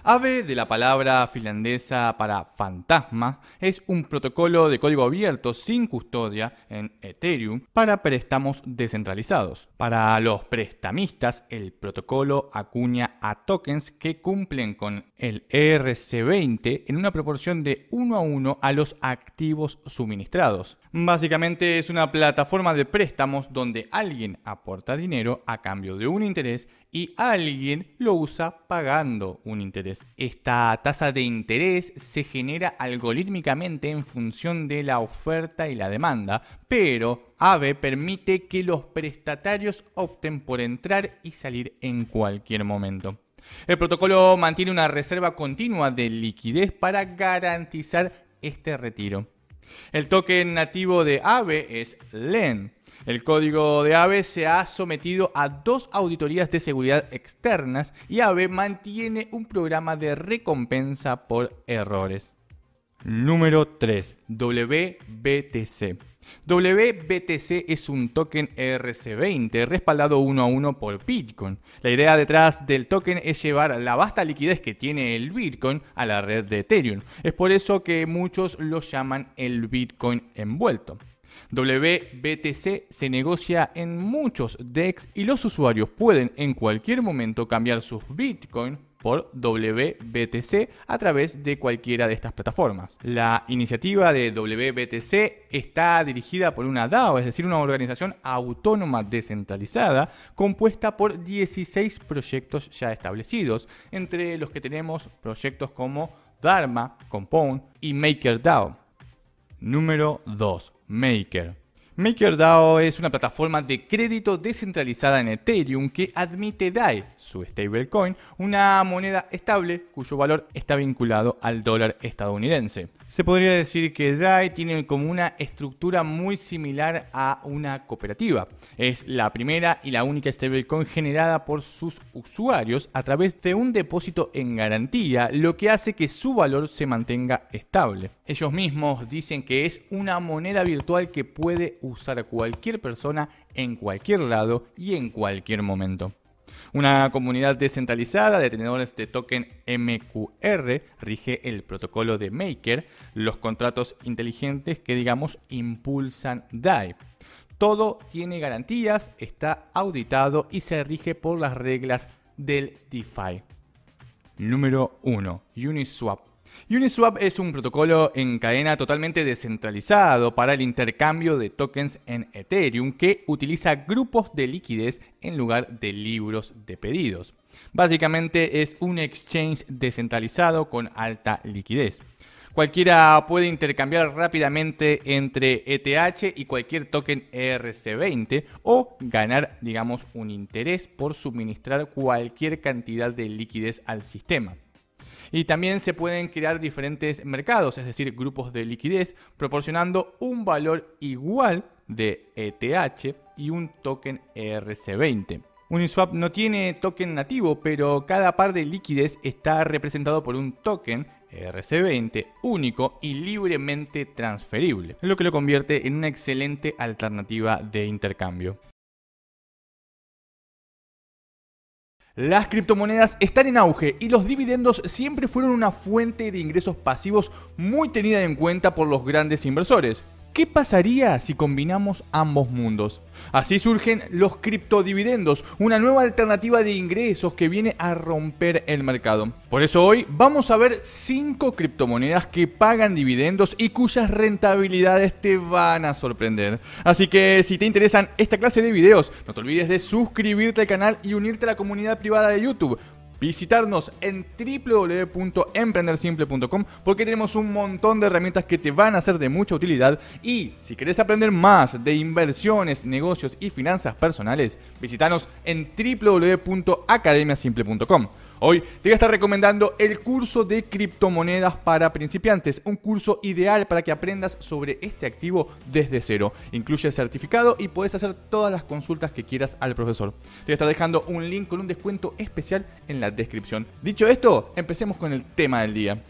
AVE, de la palabra finlandesa para fantasma, es un protocolo de código abierto sin custodia en Ethereum para préstamos descentralizados. Para los prestamistas, el protocolo acuña a tokens que cumplen con el ERC20 en una proporción de 1 a 1 a los activos suministrados. Básicamente es una plataforma de préstamos donde alguien aporta dinero a cambio de un interés y alguien lo usa pagando un interés. Esta tasa de interés se genera algorítmicamente en función de la oferta y la demanda, pero AVE permite que los prestatarios opten por entrar y salir en cualquier momento. El protocolo mantiene una reserva continua de liquidez para garantizar este retiro. El token nativo de AVE es LEN. El código de AVE se ha sometido a dos auditorías de seguridad externas y AVE mantiene un programa de recompensa por errores. Número 3. WBTC. WBTC es un token ERC20 respaldado uno a uno por Bitcoin. La idea detrás del token es llevar la vasta liquidez que tiene el Bitcoin a la red de Ethereum. Es por eso que muchos lo llaman el Bitcoin envuelto. WBTC se negocia en muchos DEX y los usuarios pueden en cualquier momento cambiar sus Bitcoin por WBTC a través de cualquiera de estas plataformas. La iniciativa de WBTC está dirigida por una DAO, es decir, una organización autónoma descentralizada compuesta por 16 proyectos ya establecidos, entre los que tenemos proyectos como Dharma, Compound y MakerDAO. Número 2. Maker. MakerDAO es una plataforma de crédito descentralizada en Ethereum que admite DAI, su stablecoin, una moneda estable cuyo valor está vinculado al dólar estadounidense. Se podría decir que DAI tiene como una estructura muy similar a una cooperativa. Es la primera y la única stablecoin generada por sus usuarios a través de un depósito en garantía, lo que hace que su valor se mantenga estable. Ellos mismos dicen que es una moneda virtual que puede usar cualquier persona en cualquier lado y en cualquier momento. Una comunidad descentralizada de tenedores de token MQR rige el protocolo de Maker, los contratos inteligentes que digamos impulsan DAI. Todo tiene garantías, está auditado y se rige por las reglas del DeFi. Número 1. Uniswap Uniswap es un protocolo en cadena totalmente descentralizado para el intercambio de tokens en Ethereum que utiliza grupos de liquidez en lugar de libros de pedidos. Básicamente es un exchange descentralizado con alta liquidez. Cualquiera puede intercambiar rápidamente entre ETH y cualquier token ERC20 o ganar, digamos, un interés por suministrar cualquier cantidad de liquidez al sistema. Y también se pueden crear diferentes mercados, es decir, grupos de liquidez, proporcionando un valor igual de ETH y un token ERC20. Uniswap no tiene token nativo, pero cada par de liquidez está representado por un token ERC20 único y libremente transferible, lo que lo convierte en una excelente alternativa de intercambio. Las criptomonedas están en auge y los dividendos siempre fueron una fuente de ingresos pasivos muy tenida en cuenta por los grandes inversores. ¿Qué pasaría si combinamos ambos mundos? Así surgen los criptodividendos, una nueva alternativa de ingresos que viene a romper el mercado. Por eso hoy vamos a ver 5 criptomonedas que pagan dividendos y cuyas rentabilidades te van a sorprender. Así que si te interesan esta clase de videos, no te olvides de suscribirte al canal y unirte a la comunidad privada de YouTube visitarnos en www.emprendersimple.com porque tenemos un montón de herramientas que te van a ser de mucha utilidad y si querés aprender más de inversiones, negocios y finanzas personales, visítanos en www.academiasimple.com. Hoy te voy a estar recomendando el curso de criptomonedas para principiantes, un curso ideal para que aprendas sobre este activo desde cero. Incluye el certificado y puedes hacer todas las consultas que quieras al profesor. Te voy a estar dejando un link con un descuento especial en la descripción. Dicho esto, empecemos con el tema del día.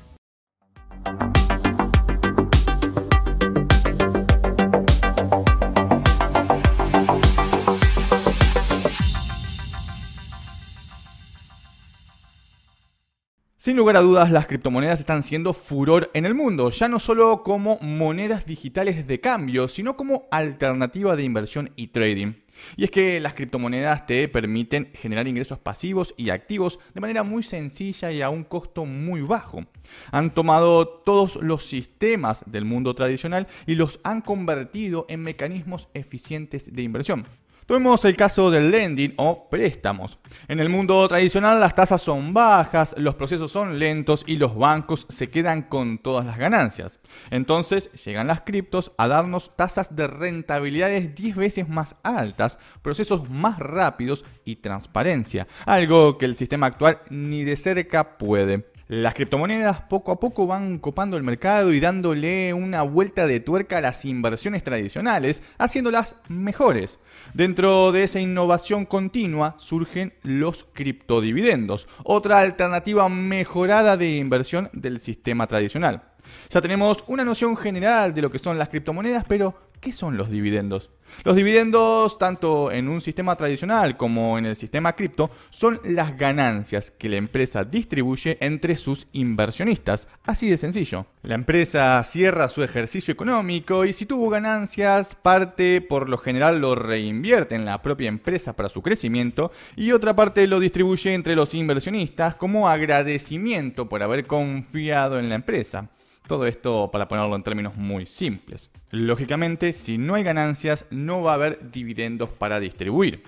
Sin lugar a dudas, las criptomonedas están siendo furor en el mundo, ya no solo como monedas digitales de cambio, sino como alternativa de inversión y trading. Y es que las criptomonedas te permiten generar ingresos pasivos y activos de manera muy sencilla y a un costo muy bajo. Han tomado todos los sistemas del mundo tradicional y los han convertido en mecanismos eficientes de inversión. Tomemos el caso del lending o préstamos. En el mundo tradicional las tasas son bajas, los procesos son lentos y los bancos se quedan con todas las ganancias. Entonces llegan las criptos a darnos tasas de rentabilidades 10 veces más altas, procesos más rápidos y transparencia, algo que el sistema actual ni de cerca puede. Las criptomonedas poco a poco van copando el mercado y dándole una vuelta de tuerca a las inversiones tradicionales, haciéndolas mejores. Dentro de esa innovación continua surgen los criptodividendos, otra alternativa mejorada de inversión del sistema tradicional. Ya tenemos una noción general de lo que son las criptomonedas, pero ¿qué son los dividendos? Los dividendos, tanto en un sistema tradicional como en el sistema cripto, son las ganancias que la empresa distribuye entre sus inversionistas. Así de sencillo. La empresa cierra su ejercicio económico y si tuvo ganancias, parte por lo general lo reinvierte en la propia empresa para su crecimiento y otra parte lo distribuye entre los inversionistas como agradecimiento por haber confiado en la empresa. Todo esto para ponerlo en términos muy simples. Lógicamente, si no hay ganancias, no va a haber dividendos para distribuir.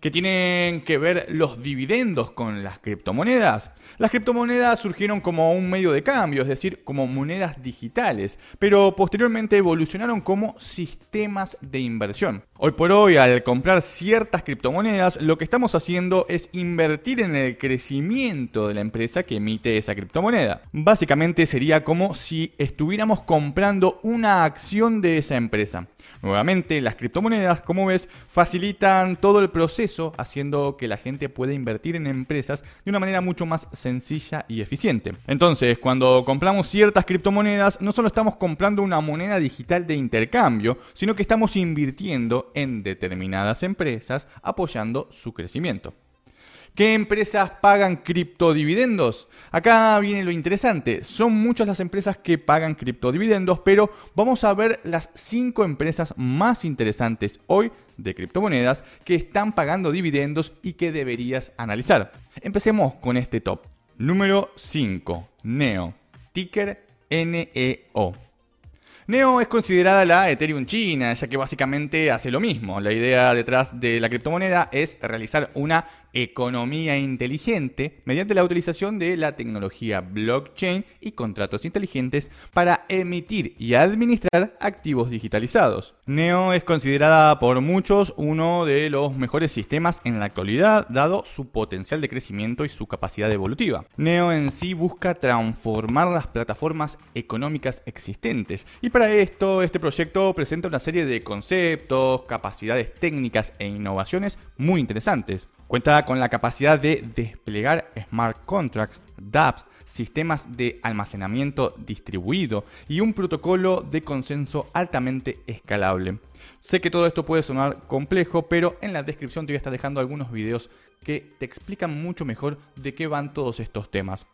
¿Qué tienen que ver los dividendos con las criptomonedas? Las criptomonedas surgieron como un medio de cambio, es decir, como monedas digitales, pero posteriormente evolucionaron como sistemas de inversión. Hoy por hoy, al comprar ciertas criptomonedas, lo que estamos haciendo es invertir en el crecimiento de la empresa que emite esa criptomoneda. Básicamente sería como si estuviéramos comprando una acción de esa empresa. Nuevamente, las criptomonedas, como ves, facilitan todo el proceso, haciendo que la gente pueda invertir en empresas de una manera mucho más sencilla y eficiente. Entonces, cuando compramos ciertas criptomonedas, no solo estamos comprando una moneda digital de intercambio, sino que estamos invirtiendo en determinadas empresas, apoyando su crecimiento. ¿Qué empresas pagan criptodividendos? Acá viene lo interesante. Son muchas las empresas que pagan criptodividendos, pero vamos a ver las 5 empresas más interesantes hoy de criptomonedas que están pagando dividendos y que deberías analizar. Empecemos con este top. Número 5. Neo. Ticker NEO. Neo es considerada la Ethereum china, ya que básicamente hace lo mismo. La idea detrás de la criptomoneda es realizar una economía inteligente mediante la utilización de la tecnología blockchain y contratos inteligentes para emitir y administrar activos digitalizados. Neo es considerada por muchos uno de los mejores sistemas en la actualidad, dado su potencial de crecimiento y su capacidad evolutiva. Neo en sí busca transformar las plataformas económicas existentes y para esto este proyecto presenta una serie de conceptos, capacidades técnicas e innovaciones muy interesantes. Cuenta con la capacidad de desplegar smart contracts, dApps, sistemas de almacenamiento distribuido y un protocolo de consenso altamente escalable. Sé que todo esto puede sonar complejo, pero en la descripción te voy a estar dejando algunos videos que te explican mucho mejor de qué van todos estos temas.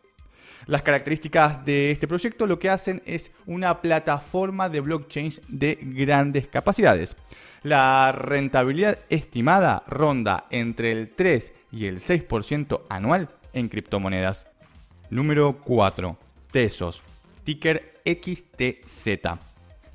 Las características de este proyecto lo que hacen es una plataforma de blockchains de grandes capacidades. La rentabilidad estimada ronda entre el 3 y el 6% anual en criptomonedas. Número 4. Tesos. Ticker XTZ.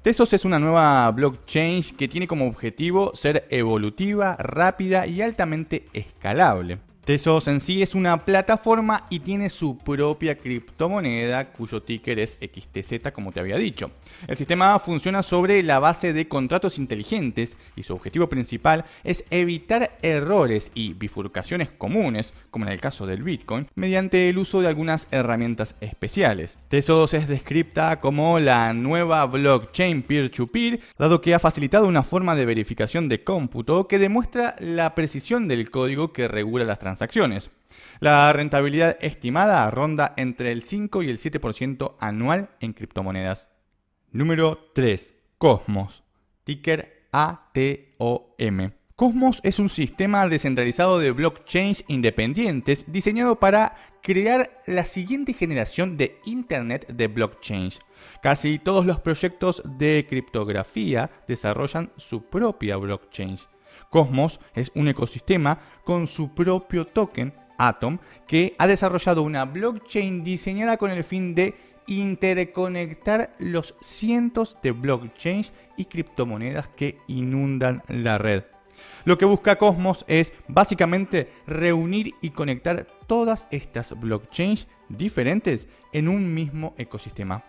Tesos es una nueva blockchain que tiene como objetivo ser evolutiva, rápida y altamente escalable. Tesos en sí es una plataforma y tiene su propia criptomoneda cuyo ticker es XTZ como te había dicho. El sistema funciona sobre la base de contratos inteligentes y su objetivo principal es evitar errores y bifurcaciones comunes, como en el caso del Bitcoin, mediante el uso de algunas herramientas especiales. Tesos es descripta como la nueva blockchain peer-to-peer, -peer, dado que ha facilitado una forma de verificación de cómputo que demuestra la precisión del código que regula las transacciones transacciones. La rentabilidad estimada ronda entre el 5 y el 7% anual en criptomonedas. Número 3. Cosmos. Ticker ATOM. Cosmos es un sistema descentralizado de blockchains independientes diseñado para crear la siguiente generación de Internet de blockchains. Casi todos los proyectos de criptografía desarrollan su propia blockchain. Cosmos es un ecosistema con su propio token, Atom, que ha desarrollado una blockchain diseñada con el fin de interconectar los cientos de blockchains y criptomonedas que inundan la red. Lo que busca Cosmos es básicamente reunir y conectar todas estas blockchains diferentes en un mismo ecosistema.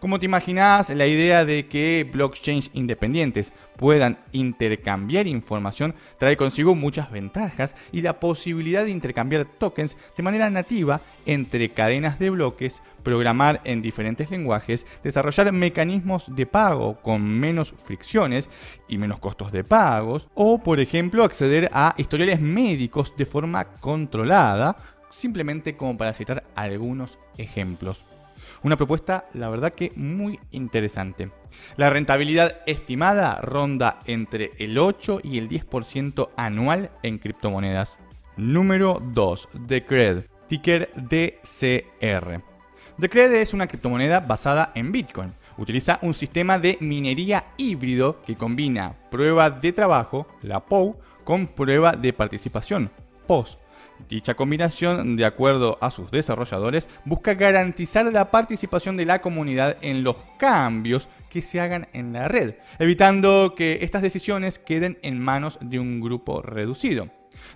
Como te imaginas, la idea de que blockchains independientes puedan intercambiar información trae consigo muchas ventajas y la posibilidad de intercambiar tokens de manera nativa entre cadenas de bloques, programar en diferentes lenguajes, desarrollar mecanismos de pago con menos fricciones y menos costos de pagos, o por ejemplo acceder a historiales médicos de forma controlada, simplemente como para citar algunos ejemplos. Una propuesta, la verdad que muy interesante. La rentabilidad estimada ronda entre el 8 y el 10% anual en criptomonedas. Número 2. Decred, ticker DCR. Decred es una criptomoneda basada en Bitcoin. Utiliza un sistema de minería híbrido que combina prueba de trabajo, la POW, con prueba de participación, POS Dicha combinación, de acuerdo a sus desarrolladores, busca garantizar la participación de la comunidad en los cambios que se hagan en la red, evitando que estas decisiones queden en manos de un grupo reducido.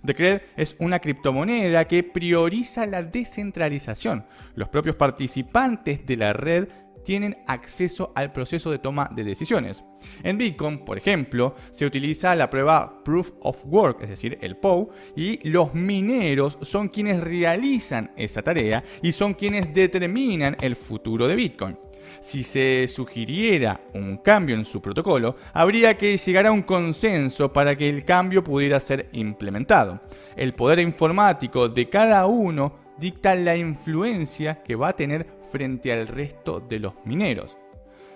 Decred es una criptomoneda que prioriza la descentralización. Los propios participantes de la red tienen acceso al proceso de toma de decisiones. En Bitcoin, por ejemplo, se utiliza la prueba Proof of Work, es decir, el POW, y los mineros son quienes realizan esa tarea y son quienes determinan el futuro de Bitcoin. Si se sugiriera un cambio en su protocolo, habría que llegar a un consenso para que el cambio pudiera ser implementado. El poder informático de cada uno dicta la influencia que va a tener frente al resto de los mineros.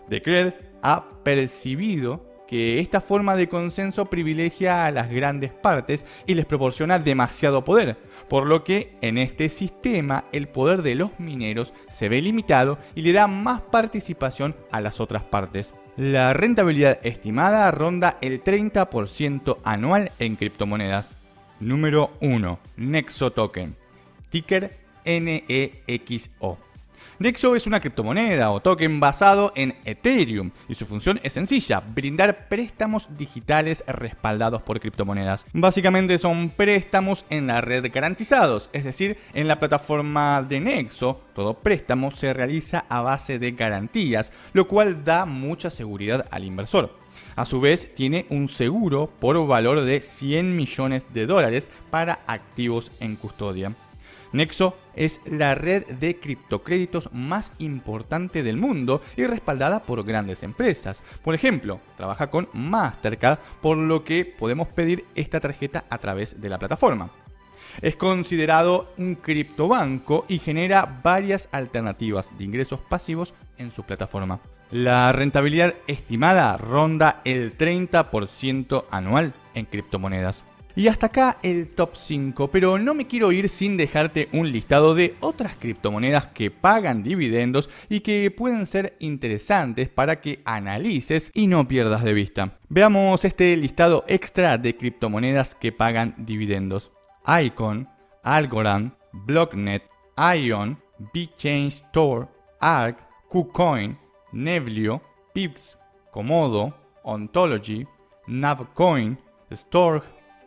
Decred ha percibido que esta forma de consenso privilegia a las grandes partes y les proporciona demasiado poder, por lo que en este sistema el poder de los mineros se ve limitado y le da más participación a las otras partes. La rentabilidad estimada ronda el 30% anual en criptomonedas. Número 1. Nexo Token. Ticker NEXO. Nexo es una criptomoneda o token basado en Ethereum y su función es sencilla, brindar préstamos digitales respaldados por criptomonedas. Básicamente son préstamos en la red garantizados, es decir, en la plataforma de Nexo, todo préstamo se realiza a base de garantías, lo cual da mucha seguridad al inversor. A su vez, tiene un seguro por valor de 100 millones de dólares para activos en custodia. Nexo es la red de criptocréditos más importante del mundo y respaldada por grandes empresas. Por ejemplo, trabaja con Mastercard, por lo que podemos pedir esta tarjeta a través de la plataforma. Es considerado un criptobanco y genera varias alternativas de ingresos pasivos en su plataforma. La rentabilidad estimada ronda el 30% anual en criptomonedas. Y hasta acá el top 5, pero no me quiero ir sin dejarte un listado de otras criptomonedas que pagan dividendos y que pueden ser interesantes para que analices y no pierdas de vista. Veamos este listado extra de criptomonedas que pagan dividendos. Icon, Algorand, Blocknet, Ion, BChain Store, ARC, KuCoin, Nevlio, Pips, Komodo, Ontology, Navcoin, Storg,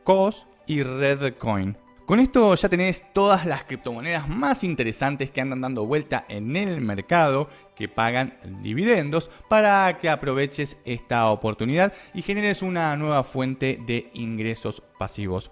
COS y Redcoin. Con esto ya tenés todas las criptomonedas más interesantes que andan dando vuelta en el mercado que pagan dividendos para que aproveches esta oportunidad y generes una nueva fuente de ingresos pasivos.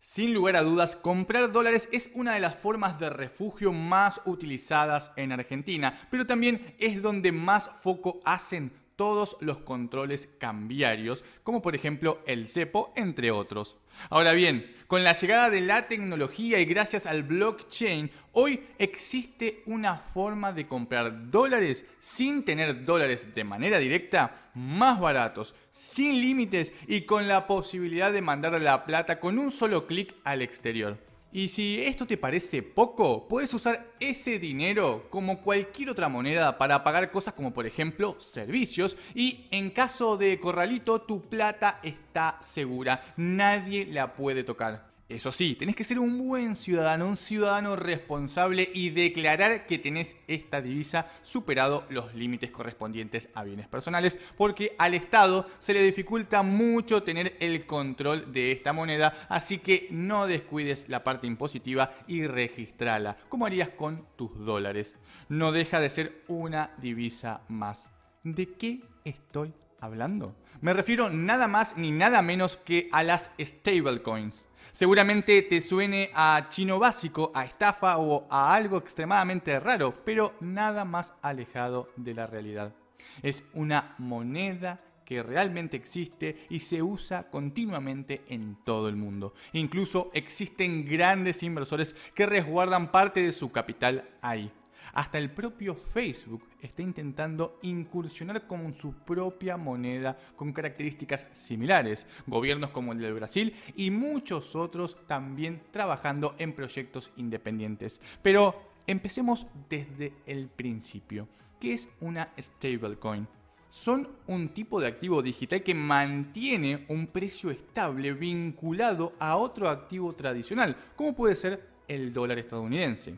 Sin lugar a dudas, comprar dólares es una de las formas de refugio más utilizadas en Argentina, pero también es donde más foco hacen todos los controles cambiarios, como por ejemplo el cepo, entre otros. Ahora bien, con la llegada de la tecnología y gracias al blockchain, hoy existe una forma de comprar dólares sin tener dólares de manera directa, más baratos, sin límites y con la posibilidad de mandar la plata con un solo clic al exterior. Y si esto te parece poco, puedes usar ese dinero como cualquier otra moneda para pagar cosas como por ejemplo servicios y en caso de corralito tu plata está segura, nadie la puede tocar. Eso sí, tenés que ser un buen ciudadano, un ciudadano responsable y declarar que tenés esta divisa superado los límites correspondientes a bienes personales, porque al Estado se le dificulta mucho tener el control de esta moneda, así que no descuides la parte impositiva y registrala, como harías con tus dólares. No deja de ser una divisa más. ¿De qué estoy hablando? Me refiero nada más ni nada menos que a las stablecoins. Seguramente te suene a chino básico, a estafa o a algo extremadamente raro, pero nada más alejado de la realidad. Es una moneda que realmente existe y se usa continuamente en todo el mundo. Incluso existen grandes inversores que resguardan parte de su capital ahí. Hasta el propio Facebook está intentando incursionar con su propia moneda con características similares. Gobiernos como el de Brasil y muchos otros también trabajando en proyectos independientes. Pero empecemos desde el principio. ¿Qué es una stablecoin? son un tipo de activo digital que mantiene un precio estable vinculado a otro activo tradicional, como puede ser el dólar estadounidense.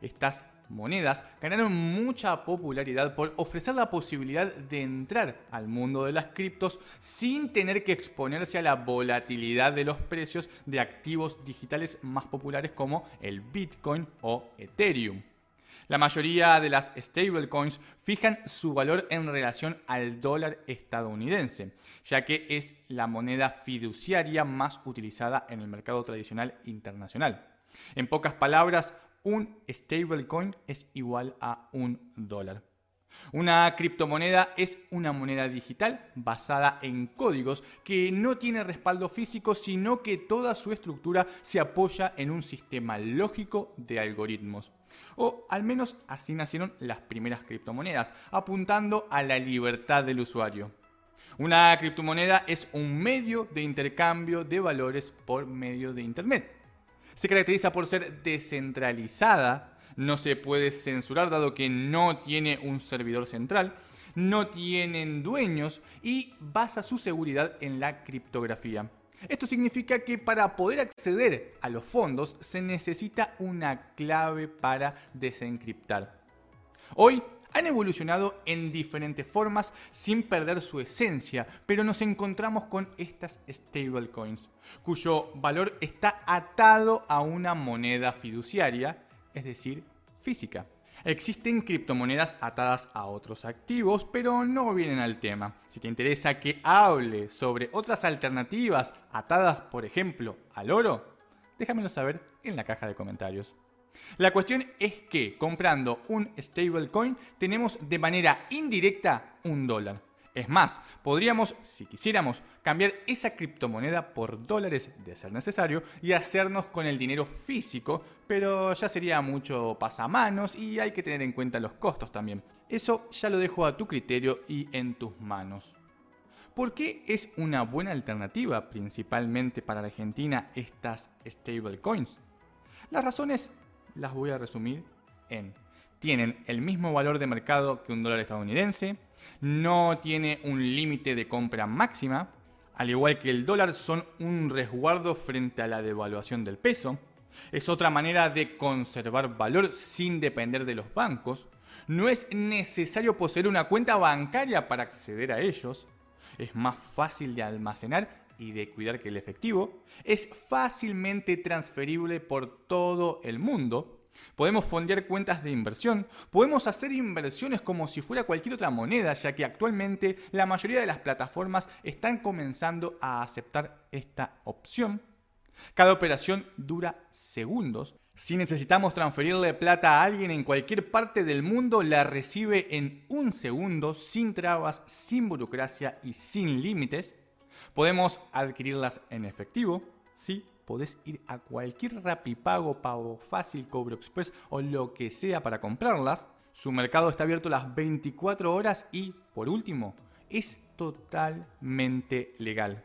Estás monedas ganaron mucha popularidad por ofrecer la posibilidad de entrar al mundo de las criptos sin tener que exponerse a la volatilidad de los precios de activos digitales más populares como el Bitcoin o Ethereum. La mayoría de las stablecoins fijan su valor en relación al dólar estadounidense, ya que es la moneda fiduciaria más utilizada en el mercado tradicional internacional. En pocas palabras, un stablecoin es igual a un dólar. Una criptomoneda es una moneda digital basada en códigos que no tiene respaldo físico, sino que toda su estructura se apoya en un sistema lógico de algoritmos. O al menos así nacieron las primeras criptomonedas, apuntando a la libertad del usuario. Una criptomoneda es un medio de intercambio de valores por medio de Internet se caracteriza por ser descentralizada, no se puede censurar dado que no tiene un servidor central, no tienen dueños y basa su seguridad en la criptografía. Esto significa que para poder acceder a los fondos se necesita una clave para desencriptar. Hoy han evolucionado en diferentes formas sin perder su esencia, pero nos encontramos con estas stablecoins, cuyo valor está atado a una moneda fiduciaria, es decir, física. Existen criptomonedas atadas a otros activos, pero no vienen al tema. Si te interesa que hable sobre otras alternativas atadas, por ejemplo, al oro, déjamelo saber en la caja de comentarios. La cuestión es que comprando un stablecoin tenemos de manera indirecta un dólar. Es más, podríamos, si quisiéramos, cambiar esa criptomoneda por dólares de ser necesario y hacernos con el dinero físico, pero ya sería mucho pasamanos y hay que tener en cuenta los costos también. Eso ya lo dejo a tu criterio y en tus manos. ¿Por qué es una buena alternativa principalmente para Argentina estas stablecoins? Las razones las voy a resumir en tienen el mismo valor de mercado que un dólar estadounidense, no tiene un límite de compra máxima, al igual que el dólar son un resguardo frente a la devaluación del peso, es otra manera de conservar valor sin depender de los bancos, no es necesario poseer una cuenta bancaria para acceder a ellos, es más fácil de almacenar y de cuidar que el efectivo, es fácilmente transferible por todo el mundo, Podemos fondear cuentas de inversión, podemos hacer inversiones como si fuera cualquier otra moneda, ya que actualmente la mayoría de las plataformas están comenzando a aceptar esta opción. Cada operación dura segundos. Si necesitamos transferirle plata a alguien en cualquier parte del mundo, la recibe en un segundo, sin trabas, sin burocracia y sin límites. Podemos adquirirlas en efectivo, sí, podés ir a cualquier Rapipago, Pago Fácil, Cobro Express o lo que sea para comprarlas. Su mercado está abierto las 24 horas y, por último, es totalmente legal.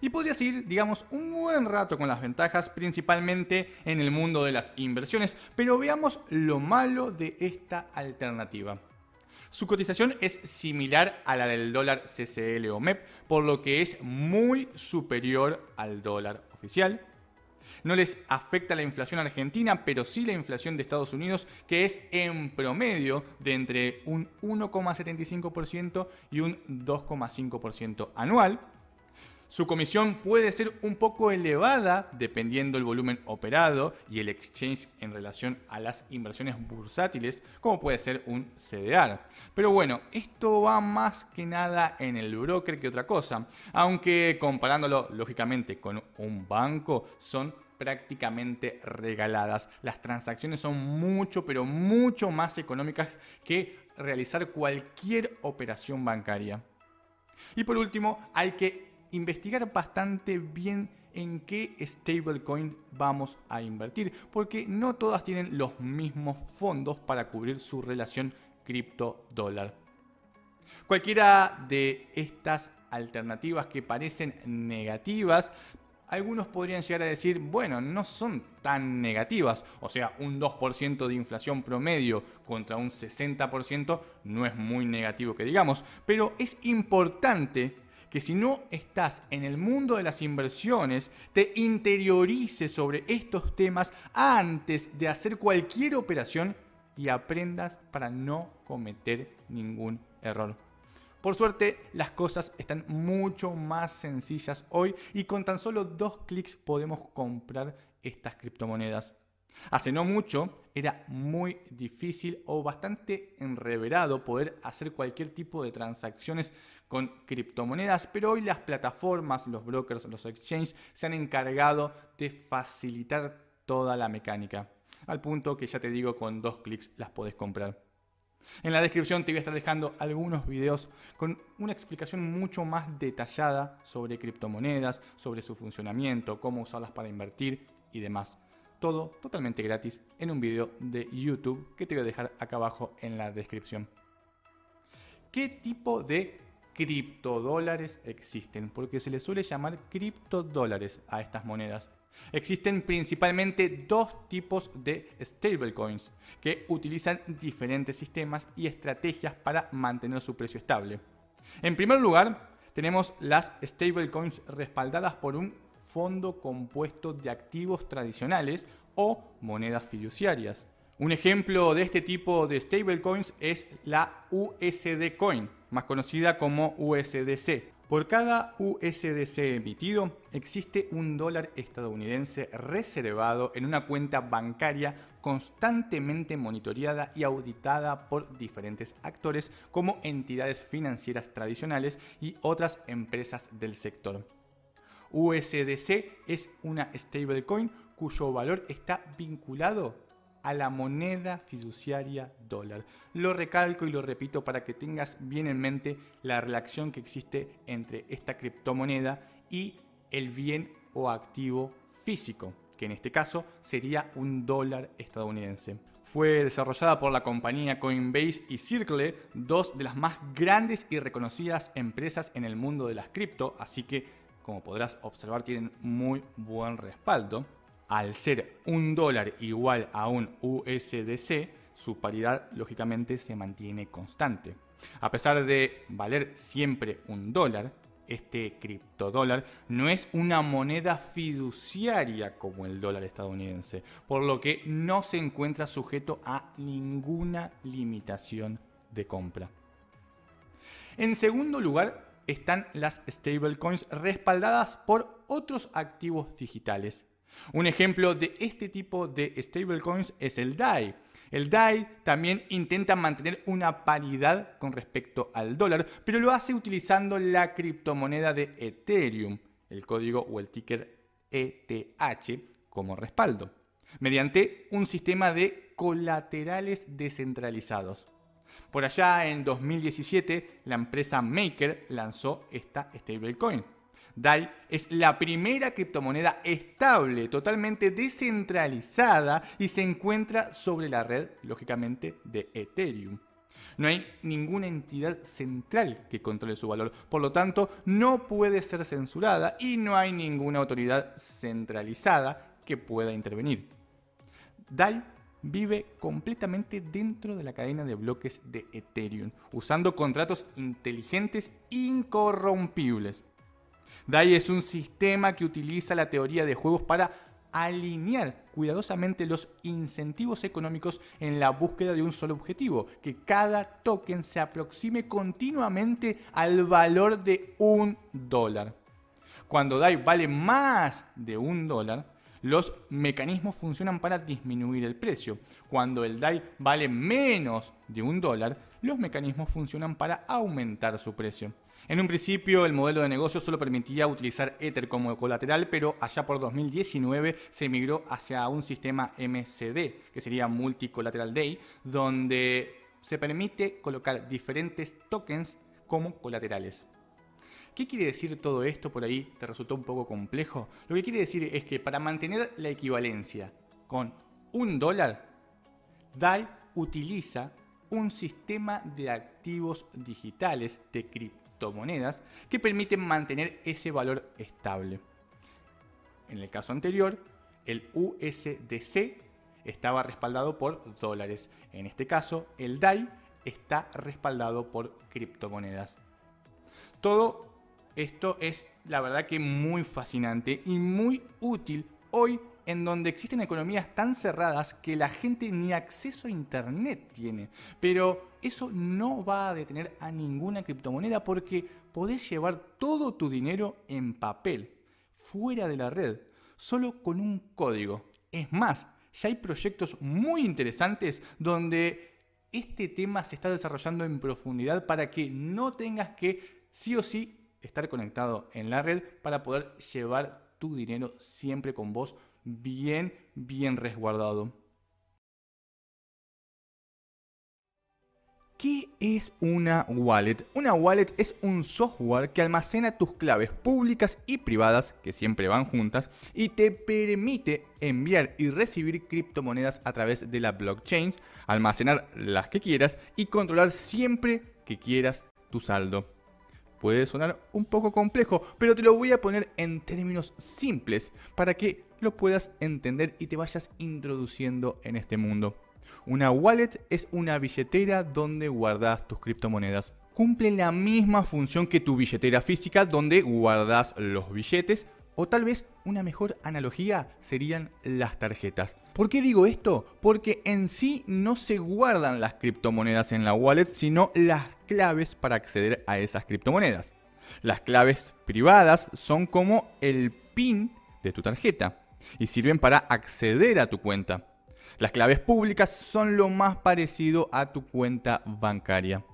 Y podría seguir, digamos, un buen rato con las ventajas, principalmente en el mundo de las inversiones, pero veamos lo malo de esta alternativa. Su cotización es similar a la del dólar CCL o MEP, por lo que es muy superior al dólar oficial. No les afecta la inflación argentina, pero sí la inflación de Estados Unidos, que es en promedio de entre un 1,75% y un 2,5% anual. Su comisión puede ser un poco elevada dependiendo el volumen operado y el exchange en relación a las inversiones bursátiles, como puede ser un CDR. Pero bueno, esto va más que nada en el broker que otra cosa, aunque comparándolo lógicamente con un banco son prácticamente regaladas. Las transacciones son mucho, pero mucho más económicas que realizar cualquier operación bancaria. Y por último, hay que investigar bastante bien en qué stablecoin vamos a invertir, porque no todas tienen los mismos fondos para cubrir su relación cripto-dólar. Cualquiera de estas alternativas que parecen negativas, algunos podrían llegar a decir, bueno, no son tan negativas, o sea, un 2% de inflación promedio contra un 60% no es muy negativo que digamos, pero es importante que si no estás en el mundo de las inversiones, te interiorices sobre estos temas antes de hacer cualquier operación y aprendas para no cometer ningún error. Por suerte, las cosas están mucho más sencillas hoy y con tan solo dos clics podemos comprar estas criptomonedas. Hace no mucho era muy difícil o bastante enreverado poder hacer cualquier tipo de transacciones con criptomonedas, pero hoy las plataformas, los brokers, los exchanges se han encargado de facilitar toda la mecánica, al punto que ya te digo con dos clics las podés comprar. En la descripción te voy a estar dejando algunos videos con una explicación mucho más detallada sobre criptomonedas, sobre su funcionamiento, cómo usarlas para invertir y demás. Todo totalmente gratis en un video de YouTube que te voy a dejar acá abajo en la descripción. ¿Qué tipo de criptodólares existen, porque se les suele llamar criptodólares a estas monedas. Existen principalmente dos tipos de stablecoins que utilizan diferentes sistemas y estrategias para mantener su precio estable. En primer lugar, tenemos las stablecoins respaldadas por un fondo compuesto de activos tradicionales o monedas fiduciarias. Un ejemplo de este tipo de stablecoins es la USD Coin, más conocida como USDC. Por cada USDC emitido existe un dólar estadounidense reservado en una cuenta bancaria constantemente monitoreada y auditada por diferentes actores como entidades financieras tradicionales y otras empresas del sector. USDC es una stablecoin cuyo valor está vinculado a la moneda fiduciaria dólar. Lo recalco y lo repito para que tengas bien en mente la relación que existe entre esta criptomoneda y el bien o activo físico, que en este caso sería un dólar estadounidense. fue desarrollada por la compañía Coinbase y Circle, dos de las más grandes y reconocidas empresas en el mundo de las cripto, así que como podrás observar tienen muy buen respaldo. Al ser un dólar igual a un USDC, su paridad lógicamente se mantiene constante. A pesar de valer siempre un dólar, este criptodólar no es una moneda fiduciaria como el dólar estadounidense, por lo que no se encuentra sujeto a ninguna limitación de compra. En segundo lugar están las stablecoins respaldadas por otros activos digitales. Un ejemplo de este tipo de stablecoins es el DAI, el DAI también intenta mantener una paridad con respecto al dólar, pero lo hace utilizando la criptomoneda de Ethereum, el código o el ticker ETH como respaldo, mediante un sistema de colaterales descentralizados. Por allá en 2017, la empresa Maker lanzó esta stablecoin DAI es la primera criptomoneda estable, totalmente descentralizada y se encuentra sobre la red, lógicamente, de Ethereum. No hay ninguna entidad central que controle su valor, por lo tanto no puede ser censurada y no hay ninguna autoridad centralizada que pueda intervenir. DAI vive completamente dentro de la cadena de bloques de Ethereum, usando contratos inteligentes incorrompibles. DAI es un sistema que utiliza la teoría de juegos para alinear cuidadosamente los incentivos económicos en la búsqueda de un solo objetivo, que cada token se aproxime continuamente al valor de un dólar. Cuando DAI vale más de un dólar, los mecanismos funcionan para disminuir el precio. Cuando el DAI vale menos de un dólar, los mecanismos funcionan para aumentar su precio. En un principio el modelo de negocio solo permitía utilizar Ether como colateral, pero allá por 2019 se migró hacia un sistema MCD, que sería Multi-Collateral Day, donde se permite colocar diferentes tokens como colaterales. ¿Qué quiere decir todo esto? Por ahí te resultó un poco complejo. Lo que quiere decir es que para mantener la equivalencia con un dólar, DAI utiliza un sistema de activos digitales de cripto monedas que permiten mantener ese valor estable. En el caso anterior, el USDC estaba respaldado por dólares. En este caso, el DAI está respaldado por criptomonedas. Todo esto es la verdad que muy fascinante y muy útil hoy en donde existen economías tan cerradas que la gente ni acceso a Internet tiene. Pero eso no va a detener a ninguna criptomoneda porque podés llevar todo tu dinero en papel, fuera de la red, solo con un código. Es más, ya hay proyectos muy interesantes donde este tema se está desarrollando en profundidad para que no tengas que sí o sí estar conectado en la red para poder llevar tu dinero siempre con vos bien, bien resguardado. ¿Qué es una wallet? Una wallet es un software que almacena tus claves públicas y privadas, que siempre van juntas, y te permite enviar y recibir criptomonedas a través de la blockchain, almacenar las que quieras y controlar siempre que quieras tu saldo. Puede sonar un poco complejo, pero te lo voy a poner en términos simples para que lo puedas entender y te vayas introduciendo en este mundo. Una wallet es una billetera donde guardas tus criptomonedas. Cumple la misma función que tu billetera física donde guardas los billetes o tal vez una mejor analogía serían las tarjetas. ¿Por qué digo esto? Porque en sí no se guardan las criptomonedas en la wallet, sino las claves para acceder a esas criptomonedas. Las claves privadas son como el PIN de tu tarjeta y sirven para acceder a tu cuenta. Las claves públicas son lo más parecido a tu cuenta bancaria.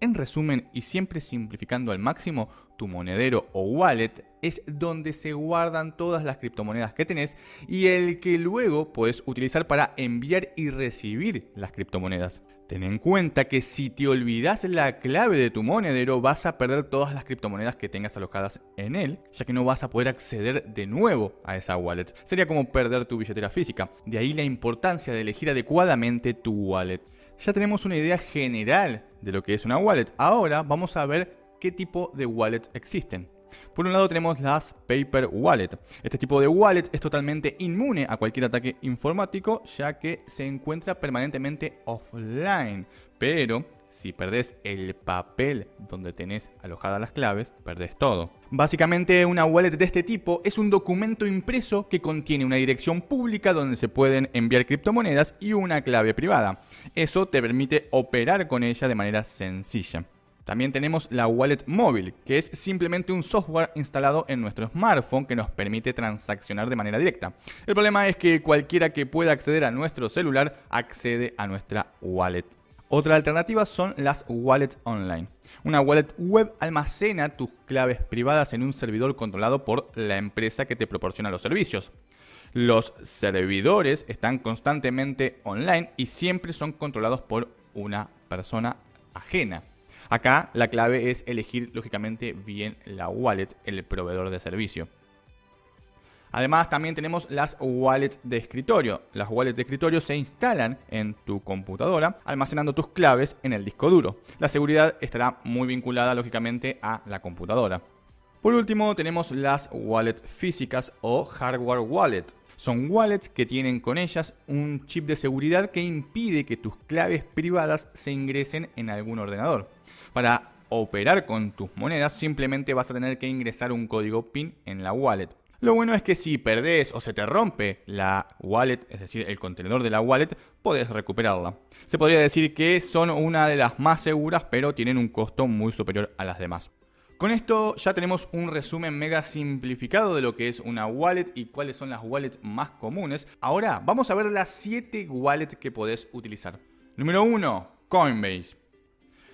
En resumen, y siempre simplificando al máximo, tu monedero o wallet es donde se guardan todas las criptomonedas que tenés y el que luego puedes utilizar para enviar y recibir las criptomonedas. Ten en cuenta que si te olvidas la clave de tu monedero vas a perder todas las criptomonedas que tengas alojadas en él, ya que no vas a poder acceder de nuevo a esa wallet. Sería como perder tu billetera física. De ahí la importancia de elegir adecuadamente tu wallet. Ya tenemos una idea general de lo que es una wallet. Ahora vamos a ver qué tipo de wallets existen. Por un lado tenemos las Paper Wallet. Este tipo de wallet es totalmente inmune a cualquier ataque informático ya que se encuentra permanentemente offline. Pero si perdés el papel donde tenés alojadas las claves, perdés todo. Básicamente una wallet de este tipo es un documento impreso que contiene una dirección pública donde se pueden enviar criptomonedas y una clave privada. Eso te permite operar con ella de manera sencilla. También tenemos la wallet móvil, que es simplemente un software instalado en nuestro smartphone que nos permite transaccionar de manera directa. El problema es que cualquiera que pueda acceder a nuestro celular accede a nuestra wallet. Otra alternativa son las wallets online. Una wallet web almacena tus claves privadas en un servidor controlado por la empresa que te proporciona los servicios. Los servidores están constantemente online y siempre son controlados por una persona ajena. Acá la clave es elegir lógicamente bien la wallet, el proveedor de servicio. Además también tenemos las wallets de escritorio. Las wallets de escritorio se instalan en tu computadora almacenando tus claves en el disco duro. La seguridad estará muy vinculada lógicamente a la computadora. Por último tenemos las wallets físicas o hardware wallet. Son wallets que tienen con ellas un chip de seguridad que impide que tus claves privadas se ingresen en algún ordenador. Para operar con tus monedas simplemente vas a tener que ingresar un código PIN en la wallet. Lo bueno es que si perdés o se te rompe la wallet, es decir, el contenedor de la wallet, podés recuperarla. Se podría decir que son una de las más seguras, pero tienen un costo muy superior a las demás. Con esto ya tenemos un resumen mega simplificado de lo que es una wallet y cuáles son las wallets más comunes. Ahora vamos a ver las 7 wallets que podés utilizar. Número 1, Coinbase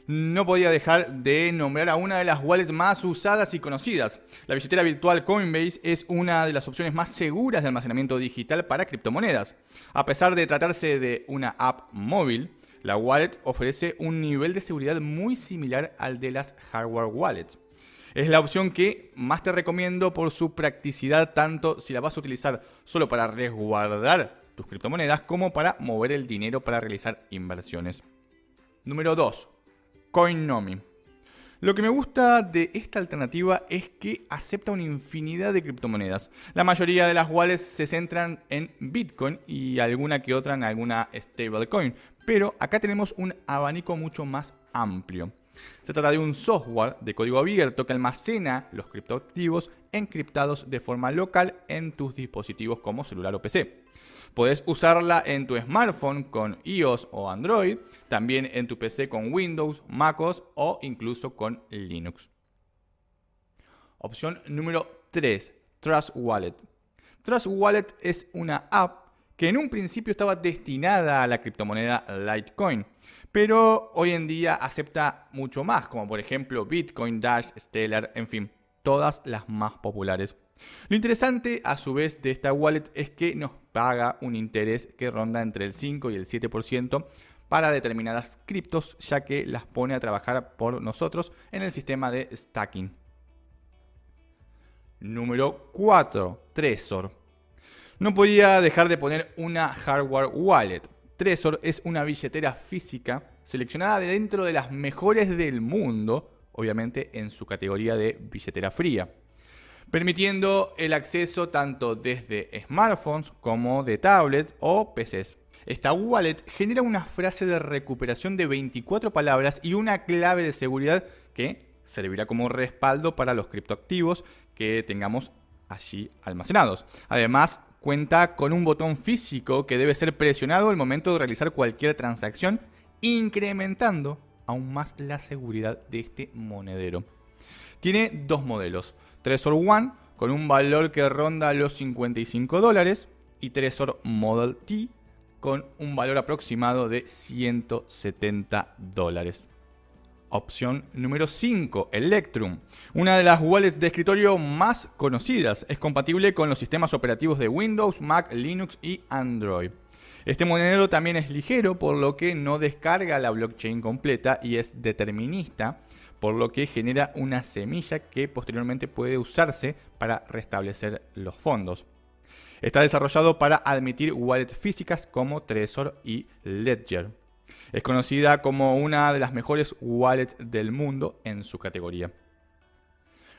no podía dejar de nombrar a una de las wallets más usadas y conocidas. La billetera virtual Coinbase es una de las opciones más seguras de almacenamiento digital para criptomonedas. A pesar de tratarse de una app móvil, la wallet ofrece un nivel de seguridad muy similar al de las hardware wallets. Es la opción que más te recomiendo por su practicidad tanto si la vas a utilizar solo para resguardar tus criptomonedas como para mover el dinero para realizar inversiones. Número 2. Coinomi. Lo que me gusta de esta alternativa es que acepta una infinidad de criptomonedas. La mayoría de las wallets se centran en Bitcoin y alguna que otra en alguna stablecoin, pero acá tenemos un abanico mucho más amplio. Se trata de un software de código abierto que almacena los criptoactivos encriptados de forma local en tus dispositivos como celular o PC. Puedes usarla en tu smartphone con iOS o Android, también en tu PC con Windows, MacOS o incluso con Linux. Opción número 3, Trust Wallet. Trust Wallet es una app que en un principio estaba destinada a la criptomoneda Litecoin, pero hoy en día acepta mucho más, como por ejemplo Bitcoin, Dash, Stellar, en fin, todas las más populares lo interesante a su vez de esta wallet es que nos paga un interés que ronda entre el 5 y el 7% para determinadas criptos, ya que las pone a trabajar por nosotros en el sistema de stacking. Número 4. Trezor. No podía dejar de poner una hardware wallet. Trezor es una billetera física seleccionada de dentro de las mejores del mundo, obviamente en su categoría de billetera fría permitiendo el acceso tanto desde smartphones como de tablets o PCs. Esta wallet genera una frase de recuperación de 24 palabras y una clave de seguridad que servirá como respaldo para los criptoactivos que tengamos allí almacenados. Además, cuenta con un botón físico que debe ser presionado al momento de realizar cualquier transacción, incrementando aún más la seguridad de este monedero. Tiene dos modelos, Trezor One con un valor que ronda los 55 dólares y Trezor Model T con un valor aproximado de 170 dólares. Opción número 5, Electrum. Una de las wallets de escritorio más conocidas. Es compatible con los sistemas operativos de Windows, Mac, Linux y Android. Este monedero también es ligero, por lo que no descarga la blockchain completa y es determinista, por lo que genera una semilla que posteriormente puede usarse para restablecer los fondos. Está desarrollado para admitir wallets físicas como Trezor y Ledger. Es conocida como una de las mejores wallets del mundo en su categoría.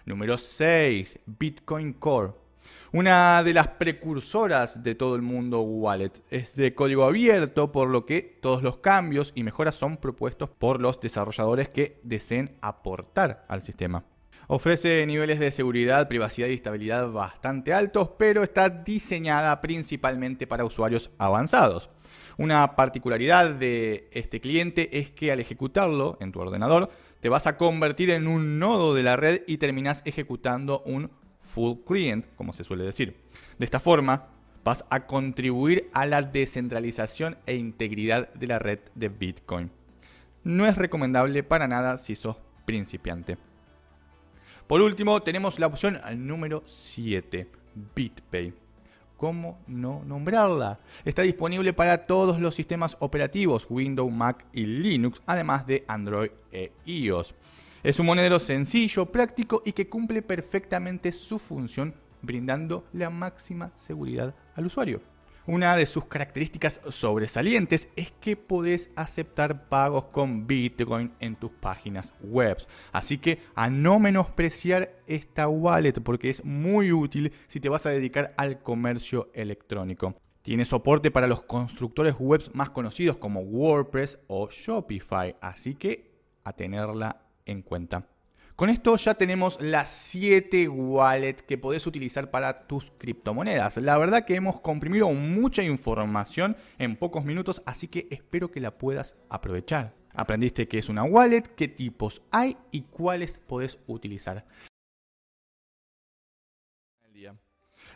Número 6. Bitcoin Core. Una de las precursoras de todo el mundo wallet. Es de código abierto, por lo que todos los cambios y mejoras son propuestos por los desarrolladores que deseen aportar al sistema. Ofrece niveles de seguridad, privacidad y estabilidad bastante altos, pero está diseñada principalmente para usuarios avanzados. Una particularidad de este cliente es que al ejecutarlo en tu ordenador, te vas a convertir en un nodo de la red y terminas ejecutando un full client, como se suele decir. De esta forma, vas a contribuir a la descentralización e integridad de la red de Bitcoin. No es recomendable para nada si sos principiante. Por último, tenemos la opción número 7, BitPay. ¿Cómo no nombrarla? Está disponible para todos los sistemas operativos Windows, Mac y Linux, además de Android e iOS. Es un monedero sencillo, práctico y que cumple perfectamente su función brindando la máxima seguridad al usuario. Una de sus características sobresalientes es que podés aceptar pagos con Bitcoin en tus páginas web. Así que a no menospreciar esta wallet porque es muy útil si te vas a dedicar al comercio electrónico. Tiene soporte para los constructores web más conocidos como WordPress o Shopify, así que a tenerla en cuenta. Con esto ya tenemos las 7 wallets que podés utilizar para tus criptomonedas. La verdad que hemos comprimido mucha información en pocos minutos, así que espero que la puedas aprovechar. Aprendiste qué es una wallet, qué tipos hay y cuáles podés utilizar.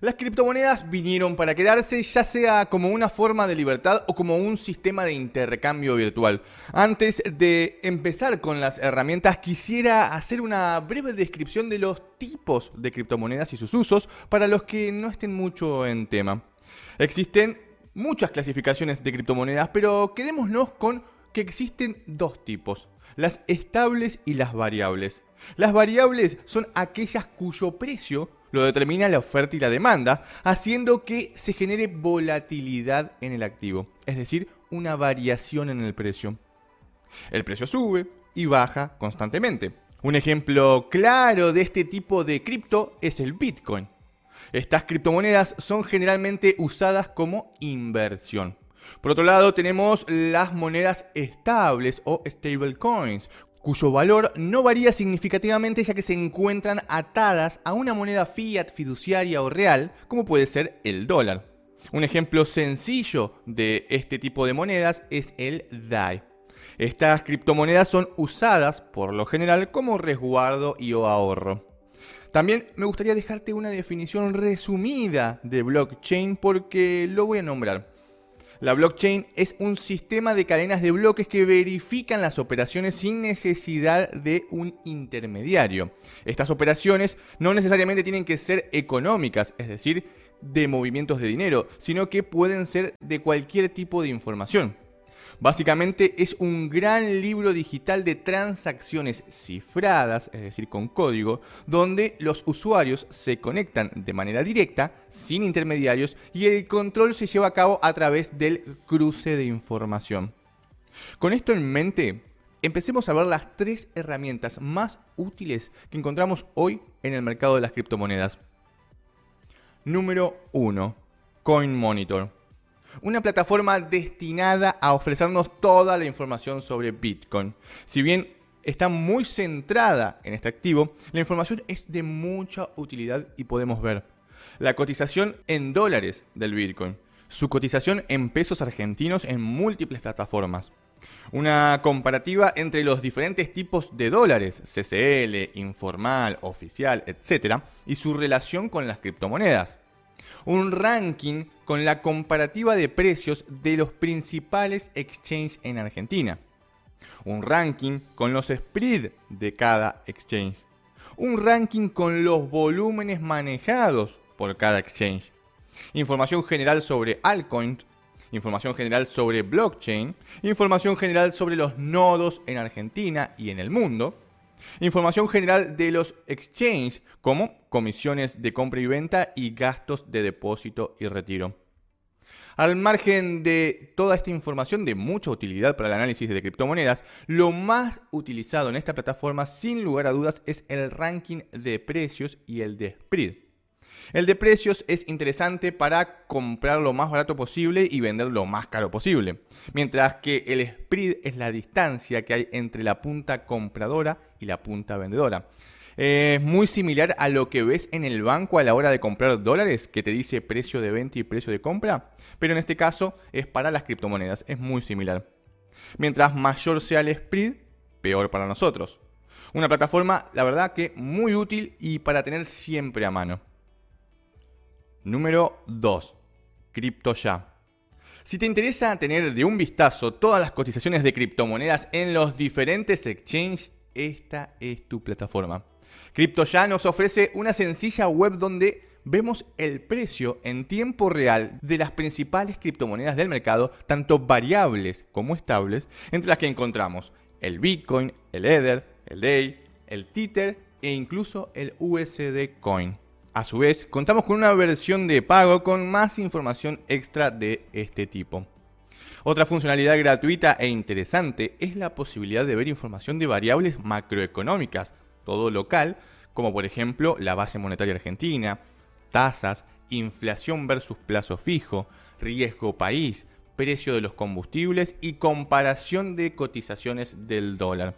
Las criptomonedas vinieron para quedarse ya sea como una forma de libertad o como un sistema de intercambio virtual. Antes de empezar con las herramientas quisiera hacer una breve descripción de los tipos de criptomonedas y sus usos para los que no estén mucho en tema. Existen muchas clasificaciones de criptomonedas, pero quedémonos con que existen dos tipos, las estables y las variables. Las variables son aquellas cuyo precio lo determina la oferta y la demanda, haciendo que se genere volatilidad en el activo, es decir, una variación en el precio. El precio sube y baja constantemente. Un ejemplo claro de este tipo de cripto es el Bitcoin. Estas criptomonedas son generalmente usadas como inversión. Por otro lado, tenemos las monedas estables o stablecoins, cuyo valor no varía significativamente ya que se encuentran atadas a una moneda fiat fiduciaria o real, como puede ser el dólar. Un ejemplo sencillo de este tipo de monedas es el DAI. Estas criptomonedas son usadas por lo general como resguardo y o ahorro. También me gustaría dejarte una definición resumida de blockchain porque lo voy a nombrar. La blockchain es un sistema de cadenas de bloques que verifican las operaciones sin necesidad de un intermediario. Estas operaciones no necesariamente tienen que ser económicas, es decir, de movimientos de dinero, sino que pueden ser de cualquier tipo de información. Básicamente es un gran libro digital de transacciones cifradas, es decir, con código, donde los usuarios se conectan de manera directa, sin intermediarios, y el control se lleva a cabo a través del cruce de información. Con esto en mente, empecemos a ver las tres herramientas más útiles que encontramos hoy en el mercado de las criptomonedas. Número 1. Coin Monitor una plataforma destinada a ofrecernos toda la información sobre Bitcoin. Si bien está muy centrada en este activo, la información es de mucha utilidad y podemos ver la cotización en dólares del Bitcoin, su cotización en pesos argentinos en múltiples plataformas, una comparativa entre los diferentes tipos de dólares, CCL, informal, oficial, etc., y su relación con las criptomonedas un ranking con la comparativa de precios de los principales exchanges en Argentina. un ranking con los spread de cada exchange, un ranking con los volúmenes manejados por cada exchange, información general sobre altcoins, información general sobre blockchain, información general sobre los nodos en Argentina y en el mundo, información general de los exchanges como comisiones de compra y venta y gastos de depósito y retiro. Al margen de toda esta información de mucha utilidad para el análisis de criptomonedas, lo más utilizado en esta plataforma sin lugar a dudas es el ranking de precios y el de spread. El de precios es interesante para comprar lo más barato posible y vender lo más caro posible, mientras que el spread es la distancia que hay entre la punta compradora y la punta vendedora. Es muy similar a lo que ves en el banco a la hora de comprar dólares, que te dice precio de venta y precio de compra, pero en este caso es para las criptomonedas, es muy similar. Mientras mayor sea el spread, peor para nosotros. Una plataforma, la verdad que muy útil y para tener siempre a mano. Número 2. CryptoYa. Si te interesa tener de un vistazo todas las cotizaciones de criptomonedas en los diferentes exchanges, esta es tu plataforma. CryptoYa nos ofrece una sencilla web donde vemos el precio en tiempo real de las principales criptomonedas del mercado, tanto variables como estables, entre las que encontramos el Bitcoin, el Ether, el DAI, el Tether e incluso el USD Coin. A su vez, contamos con una versión de pago con más información extra de este tipo. Otra funcionalidad gratuita e interesante es la posibilidad de ver información de variables macroeconómicas, todo local, como por ejemplo la base monetaria argentina, tasas, inflación versus plazo fijo, riesgo país, precio de los combustibles y comparación de cotizaciones del dólar.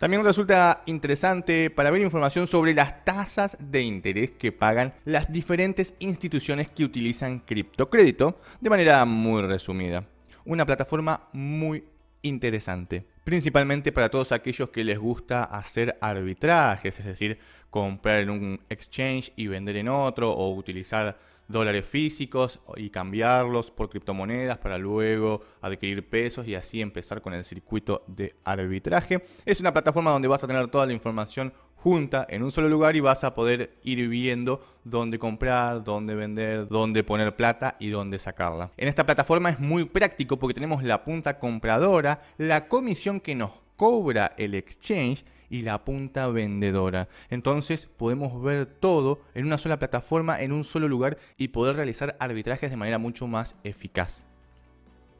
También resulta interesante para ver información sobre las tasas de interés que pagan las diferentes instituciones que utilizan criptocrédito de manera muy resumida. Una plataforma muy interesante, principalmente para todos aquellos que les gusta hacer arbitrajes, es decir, comprar en un exchange y vender en otro o utilizar dólares físicos y cambiarlos por criptomonedas para luego adquirir pesos y así empezar con el circuito de arbitraje. Es una plataforma donde vas a tener toda la información junta en un solo lugar y vas a poder ir viendo dónde comprar, dónde vender, dónde poner plata y dónde sacarla. En esta plataforma es muy práctico porque tenemos la punta compradora, la comisión que nos cobra el exchange y la punta vendedora. Entonces podemos ver todo en una sola plataforma, en un solo lugar y poder realizar arbitrajes de manera mucho más eficaz.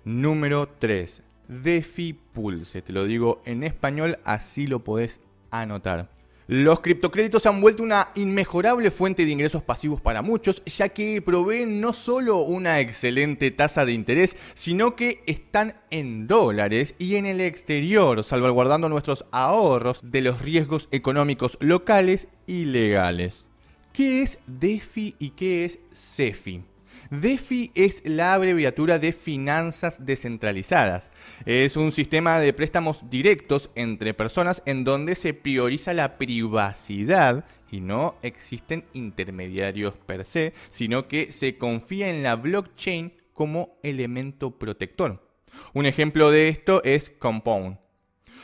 Número 3. DeFi Pulse. Te lo digo en español, así lo podés anotar. Los criptocréditos han vuelto una inmejorable fuente de ingresos pasivos para muchos, ya que proveen no solo una excelente tasa de interés, sino que están en dólares y en el exterior, salvaguardando nuestros ahorros de los riesgos económicos locales y legales. ¿Qué es DeFi y qué es CeFi? DeFi es la abreviatura de finanzas descentralizadas. Es un sistema de préstamos directos entre personas en donde se prioriza la privacidad y no existen intermediarios per se, sino que se confía en la blockchain como elemento protector. Un ejemplo de esto es Compound.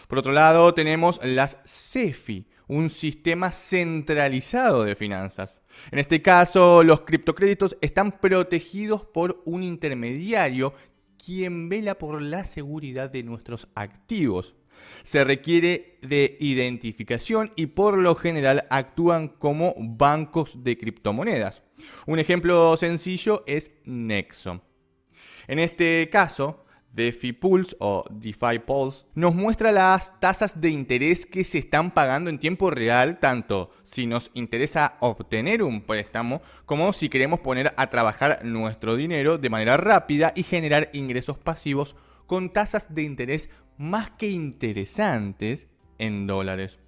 Por otro lado, tenemos las CeFi, un sistema centralizado de finanzas. En este caso, los criptocréditos están protegidos por un intermediario quien vela por la seguridad de nuestros activos. Se requiere de identificación y por lo general actúan como bancos de criptomonedas. Un ejemplo sencillo es Nexo. En este caso, DeFi Pulse o DeFi Pulse nos muestra las tasas de interés que se están pagando en tiempo real, tanto si nos interesa obtener un préstamo como si queremos poner a trabajar nuestro dinero de manera rápida y generar ingresos pasivos con tasas de interés más que interesantes en dólares.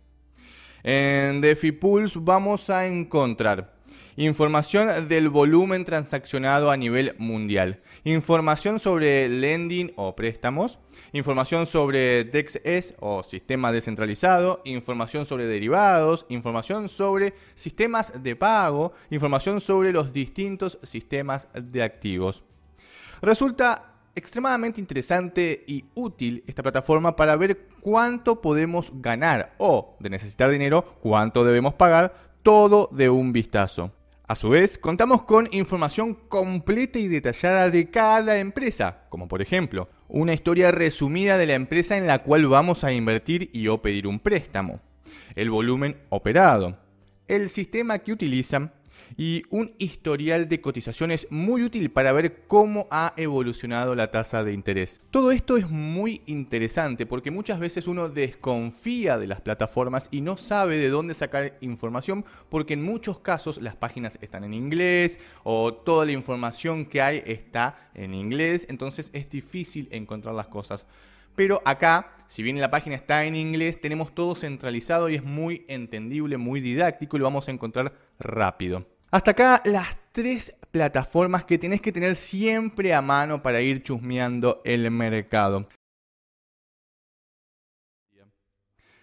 En DeFi Pulse vamos a encontrar Información del volumen transaccionado a nivel mundial. Información sobre lending o préstamos. Información sobre DEXS o sistema descentralizado. Información sobre derivados. Información sobre sistemas de pago. Información sobre los distintos sistemas de activos. Resulta extremadamente interesante y útil esta plataforma para ver cuánto podemos ganar o, de necesitar dinero, cuánto debemos pagar, todo de un vistazo. A su vez, contamos con información completa y detallada de cada empresa, como por ejemplo, una historia resumida de la empresa en la cual vamos a invertir y o pedir un préstamo, el volumen operado, el sistema que utilizan y un historial de cotizaciones muy útil para ver cómo ha evolucionado la tasa de interés. Todo esto es muy interesante porque muchas veces uno desconfía de las plataformas y no sabe de dónde sacar información porque en muchos casos las páginas están en inglés o toda la información que hay está en inglés, entonces es difícil encontrar las cosas. Pero acá, si bien la página está en inglés, tenemos todo centralizado y es muy entendible, muy didáctico y lo vamos a encontrar rápido. Hasta acá las tres plataformas que tenés que tener siempre a mano para ir chusmeando el mercado.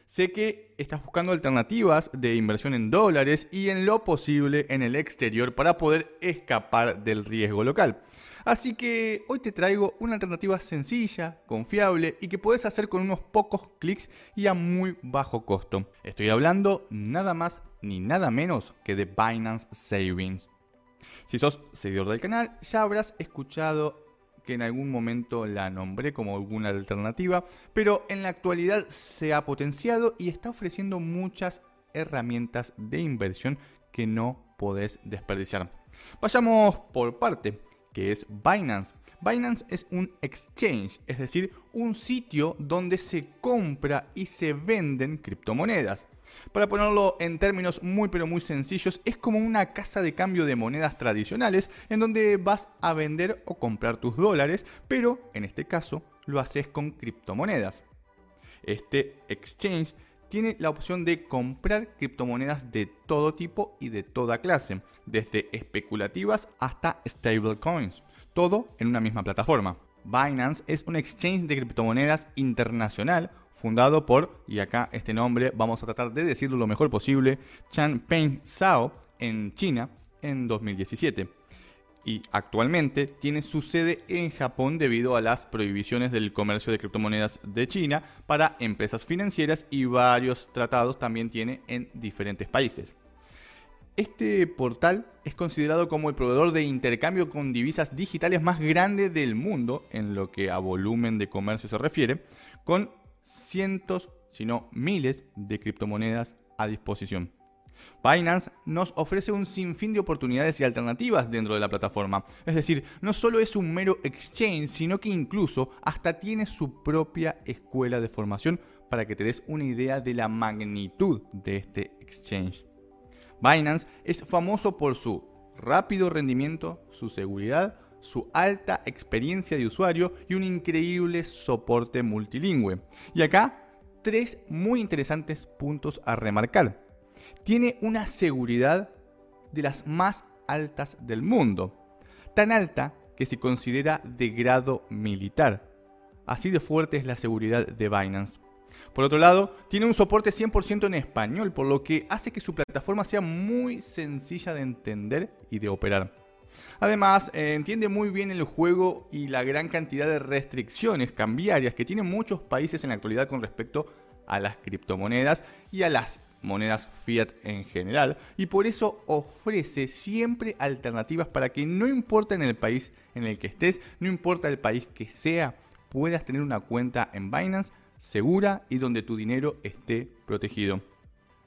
Sé que estás buscando alternativas de inversión en dólares y en lo posible en el exterior para poder escapar del riesgo local. Así que hoy te traigo una alternativa sencilla, confiable y que puedes hacer con unos pocos clics y a muy bajo costo. Estoy hablando nada más ni nada menos que de Binance Savings. Si sos seguidor del canal, ya habrás escuchado que en algún momento la nombré como alguna alternativa, pero en la actualidad se ha potenciado y está ofreciendo muchas herramientas de inversión que no podés desperdiciar. Vayamos por parte que es Binance. Binance es un exchange, es decir, un sitio donde se compra y se venden criptomonedas. Para ponerlo en términos muy pero muy sencillos, es como una casa de cambio de monedas tradicionales en donde vas a vender o comprar tus dólares, pero en este caso lo haces con criptomonedas. Este exchange tiene la opción de comprar criptomonedas de todo tipo y de toda clase, desde especulativas hasta stablecoins, todo en una misma plataforma. Binance es un exchange de criptomonedas internacional fundado por, y acá este nombre vamos a tratar de decirlo lo mejor posible, Changpeng Zhao en China en 2017 y actualmente tiene su sede en Japón debido a las prohibiciones del comercio de criptomonedas de China para empresas financieras y varios tratados también tiene en diferentes países. Este portal es considerado como el proveedor de intercambio con divisas digitales más grande del mundo en lo que a volumen de comercio se refiere, con cientos, si no miles de criptomonedas a disposición. Binance nos ofrece un sinfín de oportunidades y alternativas dentro de la plataforma. Es decir, no solo es un mero exchange, sino que incluso hasta tiene su propia escuela de formación para que te des una idea de la magnitud de este exchange. Binance es famoso por su rápido rendimiento, su seguridad, su alta experiencia de usuario y un increíble soporte multilingüe. Y acá, tres muy interesantes puntos a remarcar tiene una seguridad de las más altas del mundo, tan alta que se considera de grado militar. Así de fuerte es la seguridad de Binance. Por otro lado, tiene un soporte 100% en español, por lo que hace que su plataforma sea muy sencilla de entender y de operar. Además, eh, entiende muy bien el juego y la gran cantidad de restricciones cambiarias que tienen muchos países en la actualidad con respecto a las criptomonedas y a las monedas fiat en general, y por eso ofrece siempre alternativas para que no importa en el país en el que estés, no importa el país que sea, puedas tener una cuenta en Binance segura y donde tu dinero esté protegido.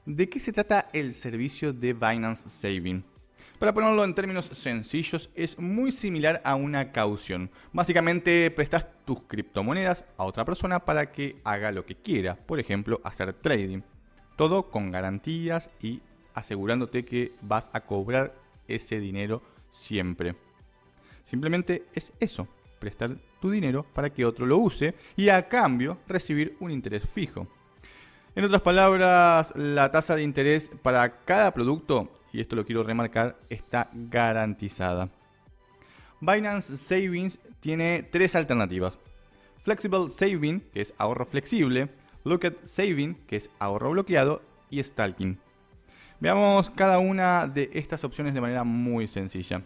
¿De qué se trata el servicio de Binance Saving? Para ponerlo en términos sencillos, es muy similar a una caución. Básicamente prestas tus criptomonedas a otra persona para que haga lo que quiera, por ejemplo, hacer trading. Todo con garantías y asegurándote que vas a cobrar ese dinero siempre. Simplemente es eso, prestar tu dinero para que otro lo use y a cambio recibir un interés fijo. En otras palabras, la tasa de interés para cada producto, y esto lo quiero remarcar, está garantizada. Binance Savings tiene tres alternativas. Flexible Saving, que es ahorro flexible, Look at Saving, que es ahorro bloqueado, y Stalking. Veamos cada una de estas opciones de manera muy sencilla.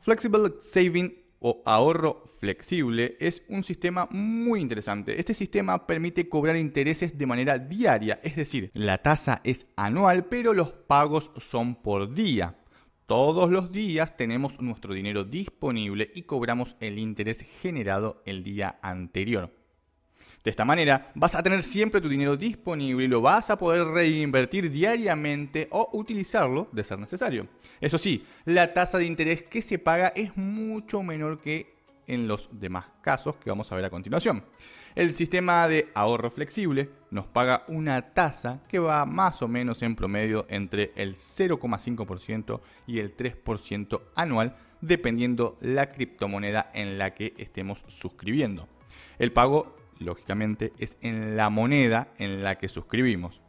Flexible Saving o ahorro flexible es un sistema muy interesante. Este sistema permite cobrar intereses de manera diaria, es decir, la tasa es anual, pero los pagos son por día. Todos los días tenemos nuestro dinero disponible y cobramos el interés generado el día anterior. De esta manera vas a tener siempre tu dinero disponible y lo vas a poder reinvertir diariamente o utilizarlo de ser necesario. Eso sí, la tasa de interés que se paga es mucho menor que en los demás casos que vamos a ver a continuación. El sistema de ahorro flexible nos paga una tasa que va más o menos en promedio entre el 0,5% y el 3% anual, dependiendo la criptomoneda en la que estemos suscribiendo. El pago lógicamente, es en la moneda en la que suscribimos.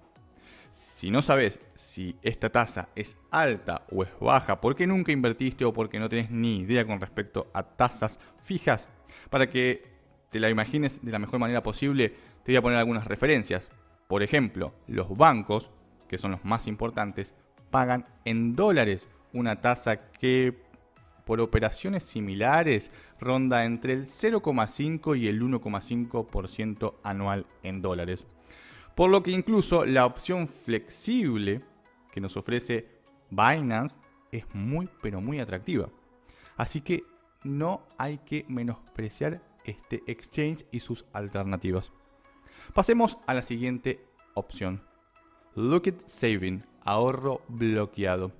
Si no sabes si esta tasa es alta o es baja, porque nunca invertiste o porque no tenés ni idea con respecto a tasas fijas, para que te la imagines de la mejor manera posible, te voy a poner algunas referencias. Por ejemplo, los bancos, que son los más importantes, pagan en dólares una tasa que por operaciones similares ronda entre el 0,5 y el 1,5% anual en dólares. Por lo que incluso la opción flexible que nos ofrece Binance es muy pero muy atractiva. Así que no hay que menospreciar este exchange y sus alternativas. Pasemos a la siguiente opción. Look at Saving, ahorro bloqueado.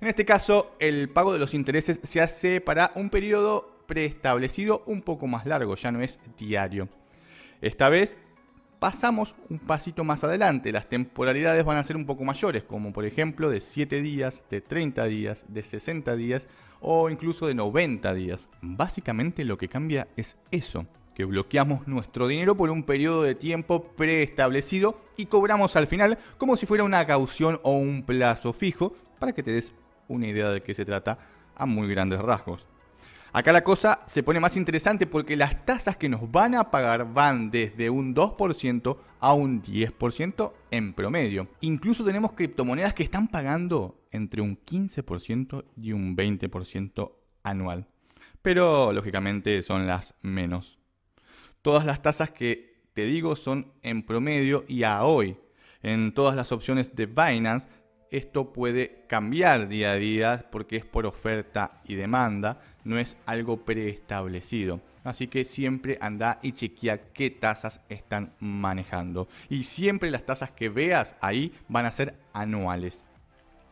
En este caso, el pago de los intereses se hace para un periodo preestablecido un poco más largo, ya no es diario. Esta vez pasamos un pasito más adelante, las temporalidades van a ser un poco mayores, como por ejemplo de 7 días, de 30 días, de 60 días o incluso de 90 días. Básicamente lo que cambia es eso, que bloqueamos nuestro dinero por un periodo de tiempo preestablecido y cobramos al final como si fuera una caución o un plazo fijo para que te des una idea de qué se trata a muy grandes rasgos. Acá la cosa se pone más interesante porque las tasas que nos van a pagar van desde un 2% a un 10% en promedio. Incluso tenemos criptomonedas que están pagando entre un 15% y un 20% anual. Pero lógicamente son las menos. Todas las tasas que te digo son en promedio y a hoy. En todas las opciones de Binance esto puede cambiar día a día porque es por oferta y demanda, no es algo preestablecido. Así que siempre anda y chequea qué tasas están manejando. Y siempre las tasas que veas ahí van a ser anuales.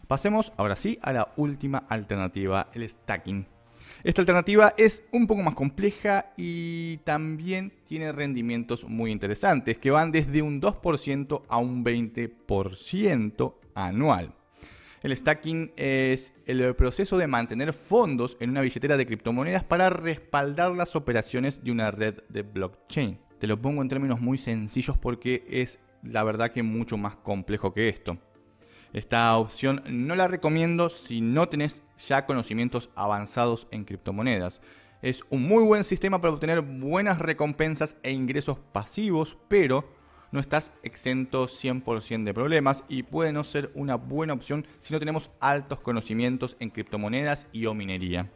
Pasemos ahora sí a la última alternativa, el stacking. Esta alternativa es un poco más compleja y también tiene rendimientos muy interesantes que van desde un 2% a un 20% anual. El stacking es el proceso de mantener fondos en una billetera de criptomonedas para respaldar las operaciones de una red de blockchain. Te lo pongo en términos muy sencillos porque es la verdad que mucho más complejo que esto. Esta opción no la recomiendo si no tenés ya conocimientos avanzados en criptomonedas. Es un muy buen sistema para obtener buenas recompensas e ingresos pasivos, pero no estás exento 100% de problemas y puede no ser una buena opción si no tenemos altos conocimientos en criptomonedas y o minería.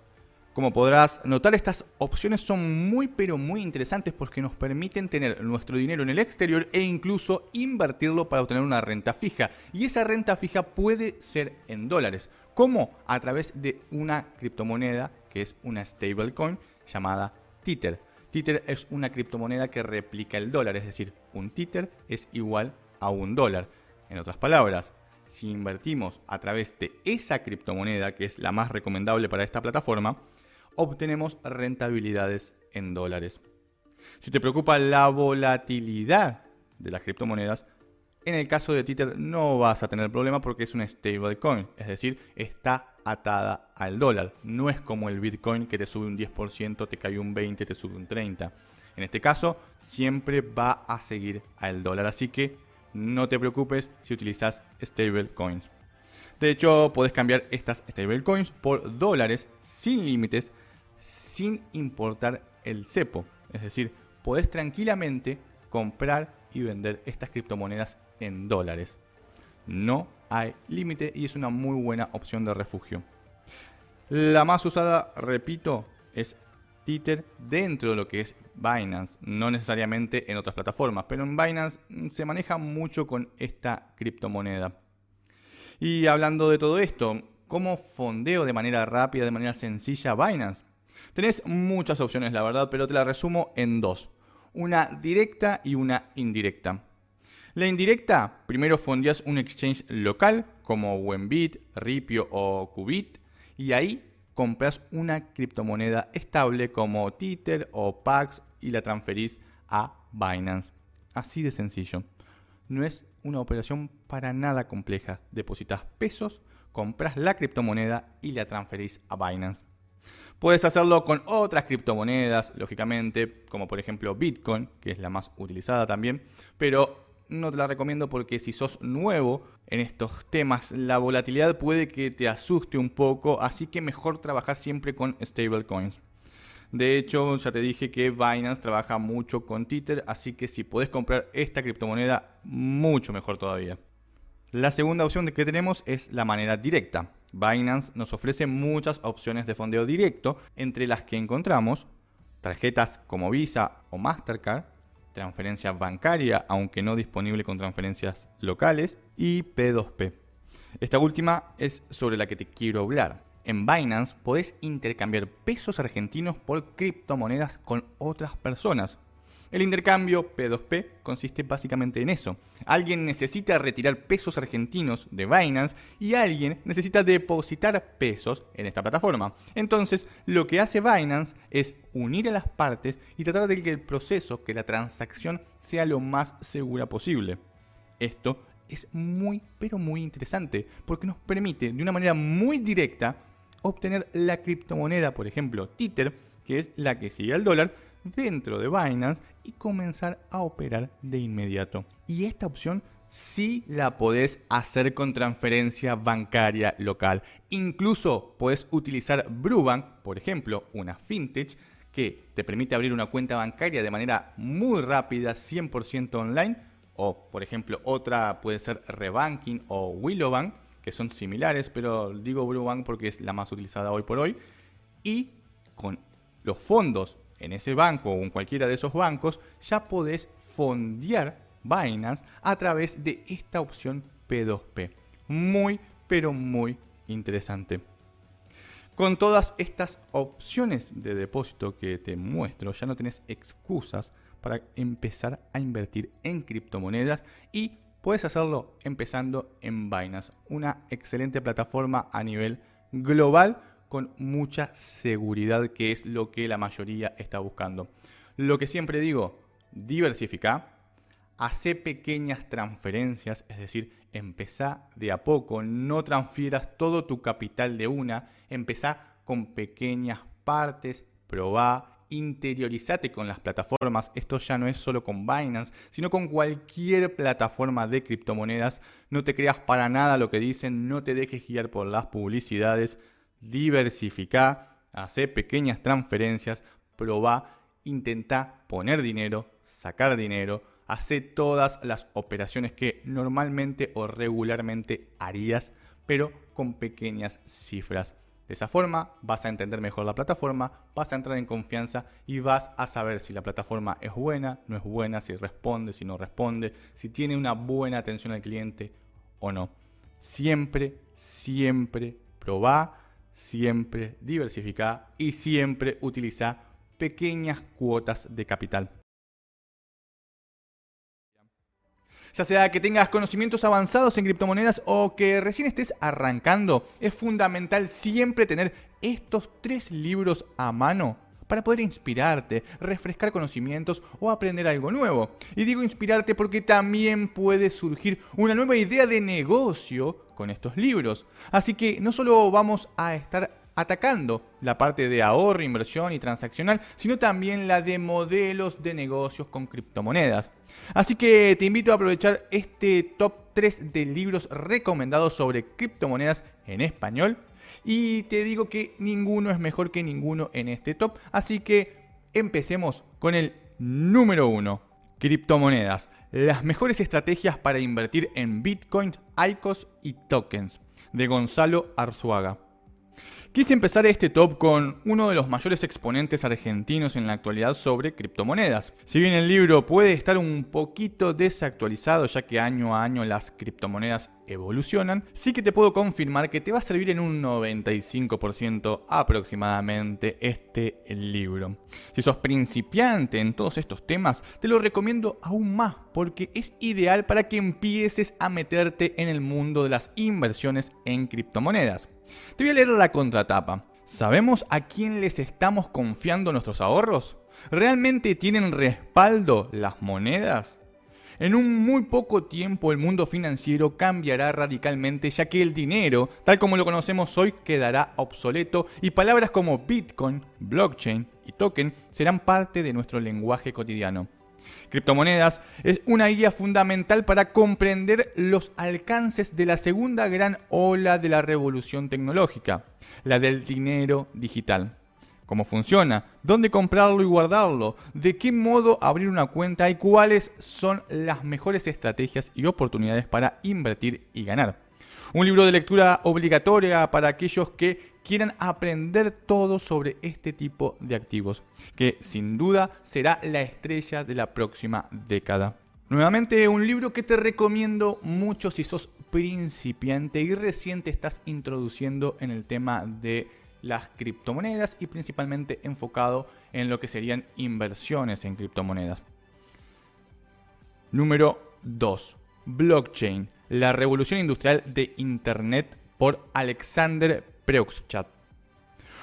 Como podrás notar, estas opciones son muy pero muy interesantes porque nos permiten tener nuestro dinero en el exterior e incluso invertirlo para obtener una renta fija. Y esa renta fija puede ser en dólares. como A través de una criptomoneda que es una stablecoin llamada Tether. Tether es una criptomoneda que replica el dólar, es decir, un Tether es igual a un dólar. En otras palabras, si invertimos a través de esa criptomoneda, que es la más recomendable para esta plataforma, obtenemos rentabilidades en dólares. Si te preocupa la volatilidad de las criptomonedas, en el caso de Tether no vas a tener problema porque es una stablecoin, es decir, está atada al dólar. No es como el Bitcoin que te sube un 10%, te cae un 20%, te sube un 30%. En este caso, siempre va a seguir al dólar. Así que no te preocupes si utilizas stablecoins. De hecho, puedes cambiar estas stablecoins por dólares sin límites, sin importar el cepo. Es decir, puedes tranquilamente comprar y vender estas criptomonedas en dólares. No hay límite y es una muy buena opción de refugio. La más usada, repito, es Tether dentro de lo que es Binance, no necesariamente en otras plataformas, pero en Binance se maneja mucho con esta criptomoneda. Y hablando de todo esto, ¿cómo fondeo de manera rápida, de manera sencilla Binance? Tenés muchas opciones, la verdad, pero te la resumo en dos. Una directa y una indirecta. La indirecta, primero fondeas un exchange local como Wenbit, Ripio o Qubit y ahí compras una criptomoneda estable como Tether o Pax y la transferís a Binance. Así de sencillo. No es una operación para nada compleja. Depositas pesos, compras la criptomoneda y la transferís a Binance. Puedes hacerlo con otras criptomonedas, lógicamente, como por ejemplo Bitcoin, que es la más utilizada también, pero no te la recomiendo porque si sos nuevo en estos temas, la volatilidad puede que te asuste un poco, así que mejor trabajar siempre con stablecoins. De hecho, ya te dije que Binance trabaja mucho con Tether, así que si podés comprar esta criptomoneda, mucho mejor todavía. La segunda opción que tenemos es la manera directa. Binance nos ofrece muchas opciones de fondeo directo, entre las que encontramos tarjetas como Visa o Mastercard, transferencia bancaria, aunque no disponible con transferencias locales, y P2P. Esta última es sobre la que te quiero hablar. En Binance podés intercambiar pesos argentinos por criptomonedas con otras personas. El intercambio P2P consiste básicamente en eso. Alguien necesita retirar pesos argentinos de Binance y alguien necesita depositar pesos en esta plataforma. Entonces, lo que hace Binance es unir a las partes y tratar de que el proceso, que la transacción sea lo más segura posible. Esto es muy, pero muy interesante porque nos permite de una manera muy directa obtener la criptomoneda, por ejemplo, Tether, que es la que sigue al dólar, dentro de Binance y comenzar a operar de inmediato. Y esta opción sí la podés hacer con transferencia bancaria local. Incluso podés utilizar Brubank, por ejemplo, una fintech que te permite abrir una cuenta bancaria de manera muy rápida, 100% online. O, por ejemplo, otra puede ser Rebanking o Willowbank, que son similares, pero digo Brubank porque es la más utilizada hoy por hoy. Y con los fondos en ese banco o en cualquiera de esos bancos, ya podés fondear Binance a través de esta opción P2P. Muy, pero muy interesante. Con todas estas opciones de depósito que te muestro, ya no tenés excusas para empezar a invertir en criptomonedas y puedes hacerlo empezando en Binance, una excelente plataforma a nivel global con mucha seguridad, que es lo que la mayoría está buscando. Lo que siempre digo, diversifica, hace pequeñas transferencias, es decir, empezá de a poco, no transfieras todo tu capital de una, empezá con pequeñas partes, probá, interiorizate con las plataformas. Esto ya no es solo con Binance, sino con cualquier plataforma de criptomonedas. No te creas para nada lo que dicen, no te dejes guiar por las publicidades diversificar, hacer pequeñas transferencias, probá, intenta poner dinero, sacar dinero, hacer todas las operaciones que normalmente o regularmente harías, pero con pequeñas cifras. De esa forma vas a entender mejor la plataforma, vas a entrar en confianza y vas a saber si la plataforma es buena, no es buena, si responde, si no responde, si tiene una buena atención al cliente o no. Siempre, siempre probá siempre diversifica y siempre utiliza pequeñas cuotas de capital. Ya sea que tengas conocimientos avanzados en criptomonedas o que recién estés arrancando, es fundamental siempre tener estos tres libros a mano para poder inspirarte, refrescar conocimientos o aprender algo nuevo. Y digo inspirarte porque también puede surgir una nueva idea de negocio con estos libros. Así que no solo vamos a estar atacando la parte de ahorro, inversión y transaccional, sino también la de modelos de negocios con criptomonedas. Así que te invito a aprovechar este top 3 de libros recomendados sobre criptomonedas en español y te digo que ninguno es mejor que ninguno en este top. Así que empecemos con el número uno. Criptomonedas. Las mejores estrategias para invertir en Bitcoin, ICOs y tokens. De Gonzalo Arzuaga. Quise empezar este top con uno de los mayores exponentes argentinos en la actualidad sobre criptomonedas. Si bien el libro puede estar un poquito desactualizado ya que año a año las criptomonedas evolucionan, sí que te puedo confirmar que te va a servir en un 95% aproximadamente este libro. Si sos principiante en todos estos temas, te lo recomiendo aún más porque es ideal para que empieces a meterte en el mundo de las inversiones en criptomonedas. Te voy a leer la contratapa. ¿Sabemos a quién les estamos confiando nuestros ahorros? ¿Realmente tienen respaldo las monedas? En un muy poco tiempo el mundo financiero cambiará radicalmente ya que el dinero, tal como lo conocemos hoy, quedará obsoleto y palabras como Bitcoin, blockchain y token serán parte de nuestro lenguaje cotidiano. Criptomonedas es una guía fundamental para comprender los alcances de la segunda gran ola de la revolución tecnológica, la del dinero digital. Cómo funciona, dónde comprarlo y guardarlo, de qué modo abrir una cuenta y cuáles son las mejores estrategias y oportunidades para invertir y ganar. Un libro de lectura obligatoria para aquellos que quieran aprender todo sobre este tipo de activos, que sin duda será la estrella de la próxima década. Nuevamente un libro que te recomiendo mucho si sos principiante y recién te estás introduciendo en el tema de las criptomonedas y principalmente enfocado en lo que serían inversiones en criptomonedas. Número 2. Blockchain, la revolución industrial de Internet por Alexander Preuxchat.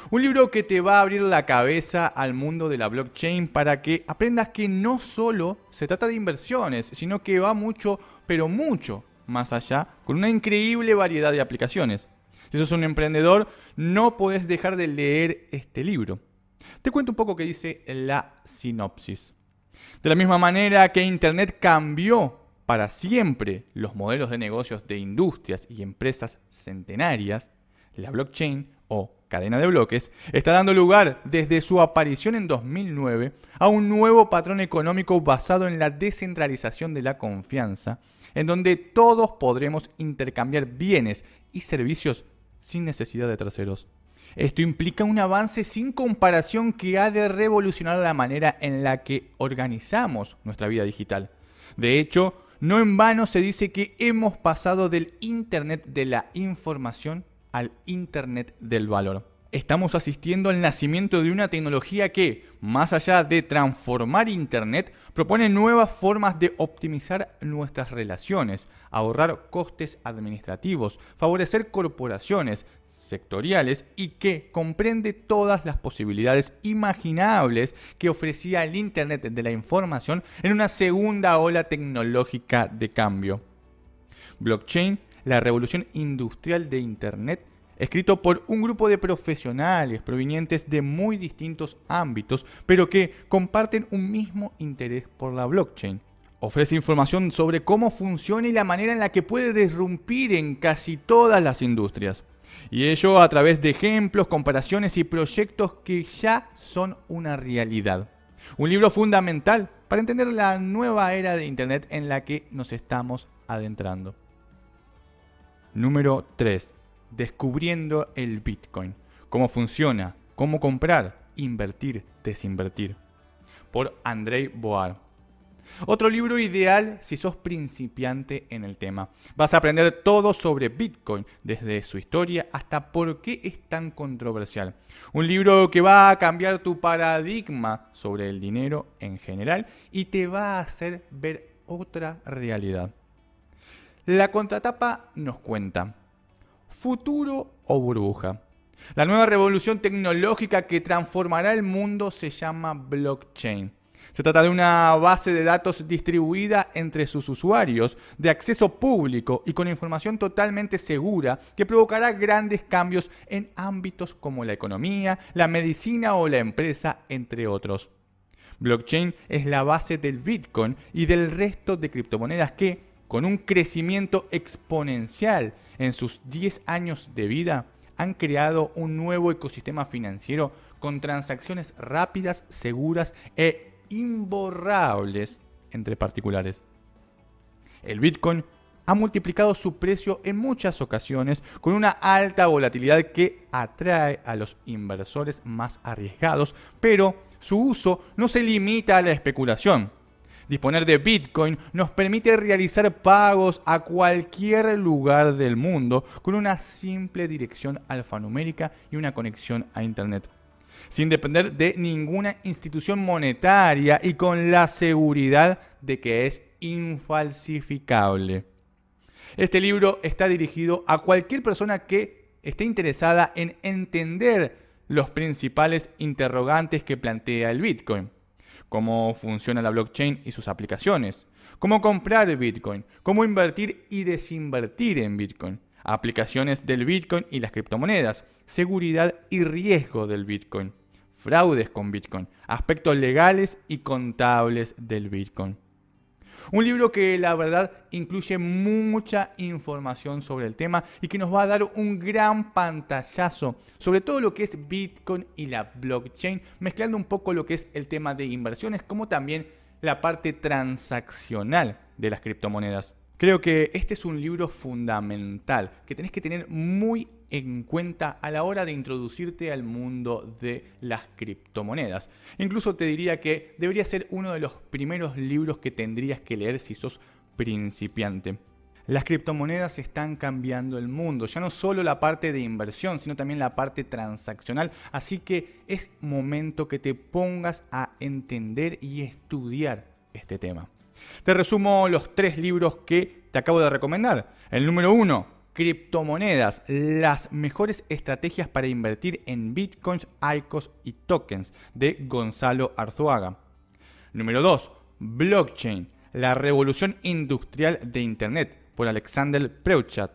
Un libro que te va a abrir la cabeza al mundo de la blockchain para que aprendas que no solo se trata de inversiones, sino que va mucho, pero mucho más allá, con una increíble variedad de aplicaciones. Si sos un emprendedor, no podés dejar de leer este libro. Te cuento un poco qué dice la sinopsis. De la misma manera que Internet cambió para siempre los modelos de negocios de industrias y empresas centenarias, la blockchain o cadena de bloques está dando lugar desde su aparición en 2009 a un nuevo patrón económico basado en la descentralización de la confianza, en donde todos podremos intercambiar bienes y servicios sin necesidad de terceros. Esto implica un avance sin comparación que ha de revolucionar la manera en la que organizamos nuestra vida digital. De hecho, no en vano se dice que hemos pasado del Internet de la información al Internet del valor. Estamos asistiendo al nacimiento de una tecnología que, más allá de transformar Internet, propone nuevas formas de optimizar nuestras relaciones, ahorrar costes administrativos, favorecer corporaciones sectoriales y que comprende todas las posibilidades imaginables que ofrecía el Internet de la información en una segunda ola tecnológica de cambio. Blockchain la revolución industrial de Internet, escrito por un grupo de profesionales provenientes de muy distintos ámbitos, pero que comparten un mismo interés por la blockchain. Ofrece información sobre cómo funciona y la manera en la que puede derrumpir en casi todas las industrias. Y ello a través de ejemplos, comparaciones y proyectos que ya son una realidad. Un libro fundamental para entender la nueva era de Internet en la que nos estamos adentrando. Número 3. Descubriendo el Bitcoin. Cómo funciona, cómo comprar, invertir, desinvertir. Por Andrei Boar. Otro libro ideal si sos principiante en el tema. Vas a aprender todo sobre Bitcoin, desde su historia hasta por qué es tan controversial. Un libro que va a cambiar tu paradigma sobre el dinero en general y te va a hacer ver otra realidad. La contratapa nos cuenta, futuro o burbuja. La nueva revolución tecnológica que transformará el mundo se llama blockchain. Se trata de una base de datos distribuida entre sus usuarios, de acceso público y con información totalmente segura que provocará grandes cambios en ámbitos como la economía, la medicina o la empresa, entre otros. Blockchain es la base del Bitcoin y del resto de criptomonedas que, con un crecimiento exponencial en sus 10 años de vida, han creado un nuevo ecosistema financiero con transacciones rápidas, seguras e imborrables entre particulares. El Bitcoin ha multiplicado su precio en muchas ocasiones con una alta volatilidad que atrae a los inversores más arriesgados, pero su uso no se limita a la especulación. Disponer de Bitcoin nos permite realizar pagos a cualquier lugar del mundo con una simple dirección alfanumérica y una conexión a Internet. Sin depender de ninguna institución monetaria y con la seguridad de que es infalsificable. Este libro está dirigido a cualquier persona que esté interesada en entender los principales interrogantes que plantea el Bitcoin cómo funciona la blockchain y sus aplicaciones, cómo comprar Bitcoin, cómo invertir y desinvertir en Bitcoin, aplicaciones del Bitcoin y las criptomonedas, seguridad y riesgo del Bitcoin, fraudes con Bitcoin, aspectos legales y contables del Bitcoin. Un libro que la verdad incluye mucha información sobre el tema y que nos va a dar un gran pantallazo sobre todo lo que es Bitcoin y la blockchain, mezclando un poco lo que es el tema de inversiones como también la parte transaccional de las criptomonedas. Creo que este es un libro fundamental que tenés que tener muy en cuenta a la hora de introducirte al mundo de las criptomonedas. Incluso te diría que debería ser uno de los primeros libros que tendrías que leer si sos principiante. Las criptomonedas están cambiando el mundo, ya no solo la parte de inversión, sino también la parte transaccional, así que es momento que te pongas a entender y estudiar este tema. Te resumo los tres libros que te acabo de recomendar. El número uno, Criptomonedas, las mejores estrategias para invertir en bitcoins, ICOs y tokens, de Gonzalo Arzuaga. Número 2. Blockchain, la revolución industrial de Internet, por Alexander Preuchat.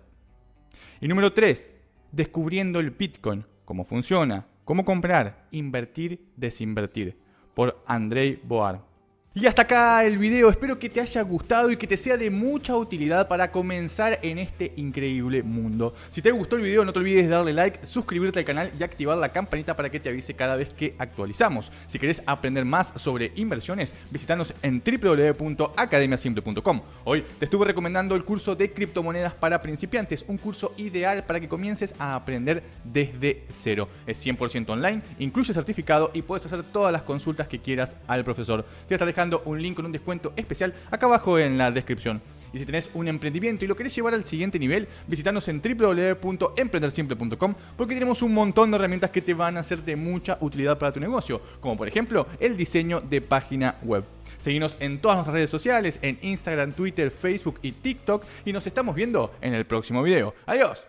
Y número 3. Descubriendo el Bitcoin, cómo funciona, cómo comprar, invertir, desinvertir, por Andrei Boar. Y hasta acá el video, espero que te haya gustado y que te sea de mucha utilidad para comenzar en este increíble mundo. Si te gustó el video no te olvides de darle like, suscribirte al canal y activar la campanita para que te avise cada vez que actualizamos. Si querés aprender más sobre inversiones, visítanos en www.academiasimple.com. Hoy te estuve recomendando el curso de criptomonedas para principiantes, un curso ideal para que comiences a aprender desde cero. Es 100% online, incluye certificado y puedes hacer todas las consultas que quieras al profesor. Te está un link con un descuento especial acá abajo en la descripción. Y si tenés un emprendimiento y lo querés llevar al siguiente nivel, visitanos en www.emprendersimple.com porque tenemos un montón de herramientas que te van a ser de mucha utilidad para tu negocio, como por ejemplo el diseño de página web. Seguinos en todas nuestras redes sociales, en Instagram, Twitter, Facebook y TikTok y nos estamos viendo en el próximo video. Adiós.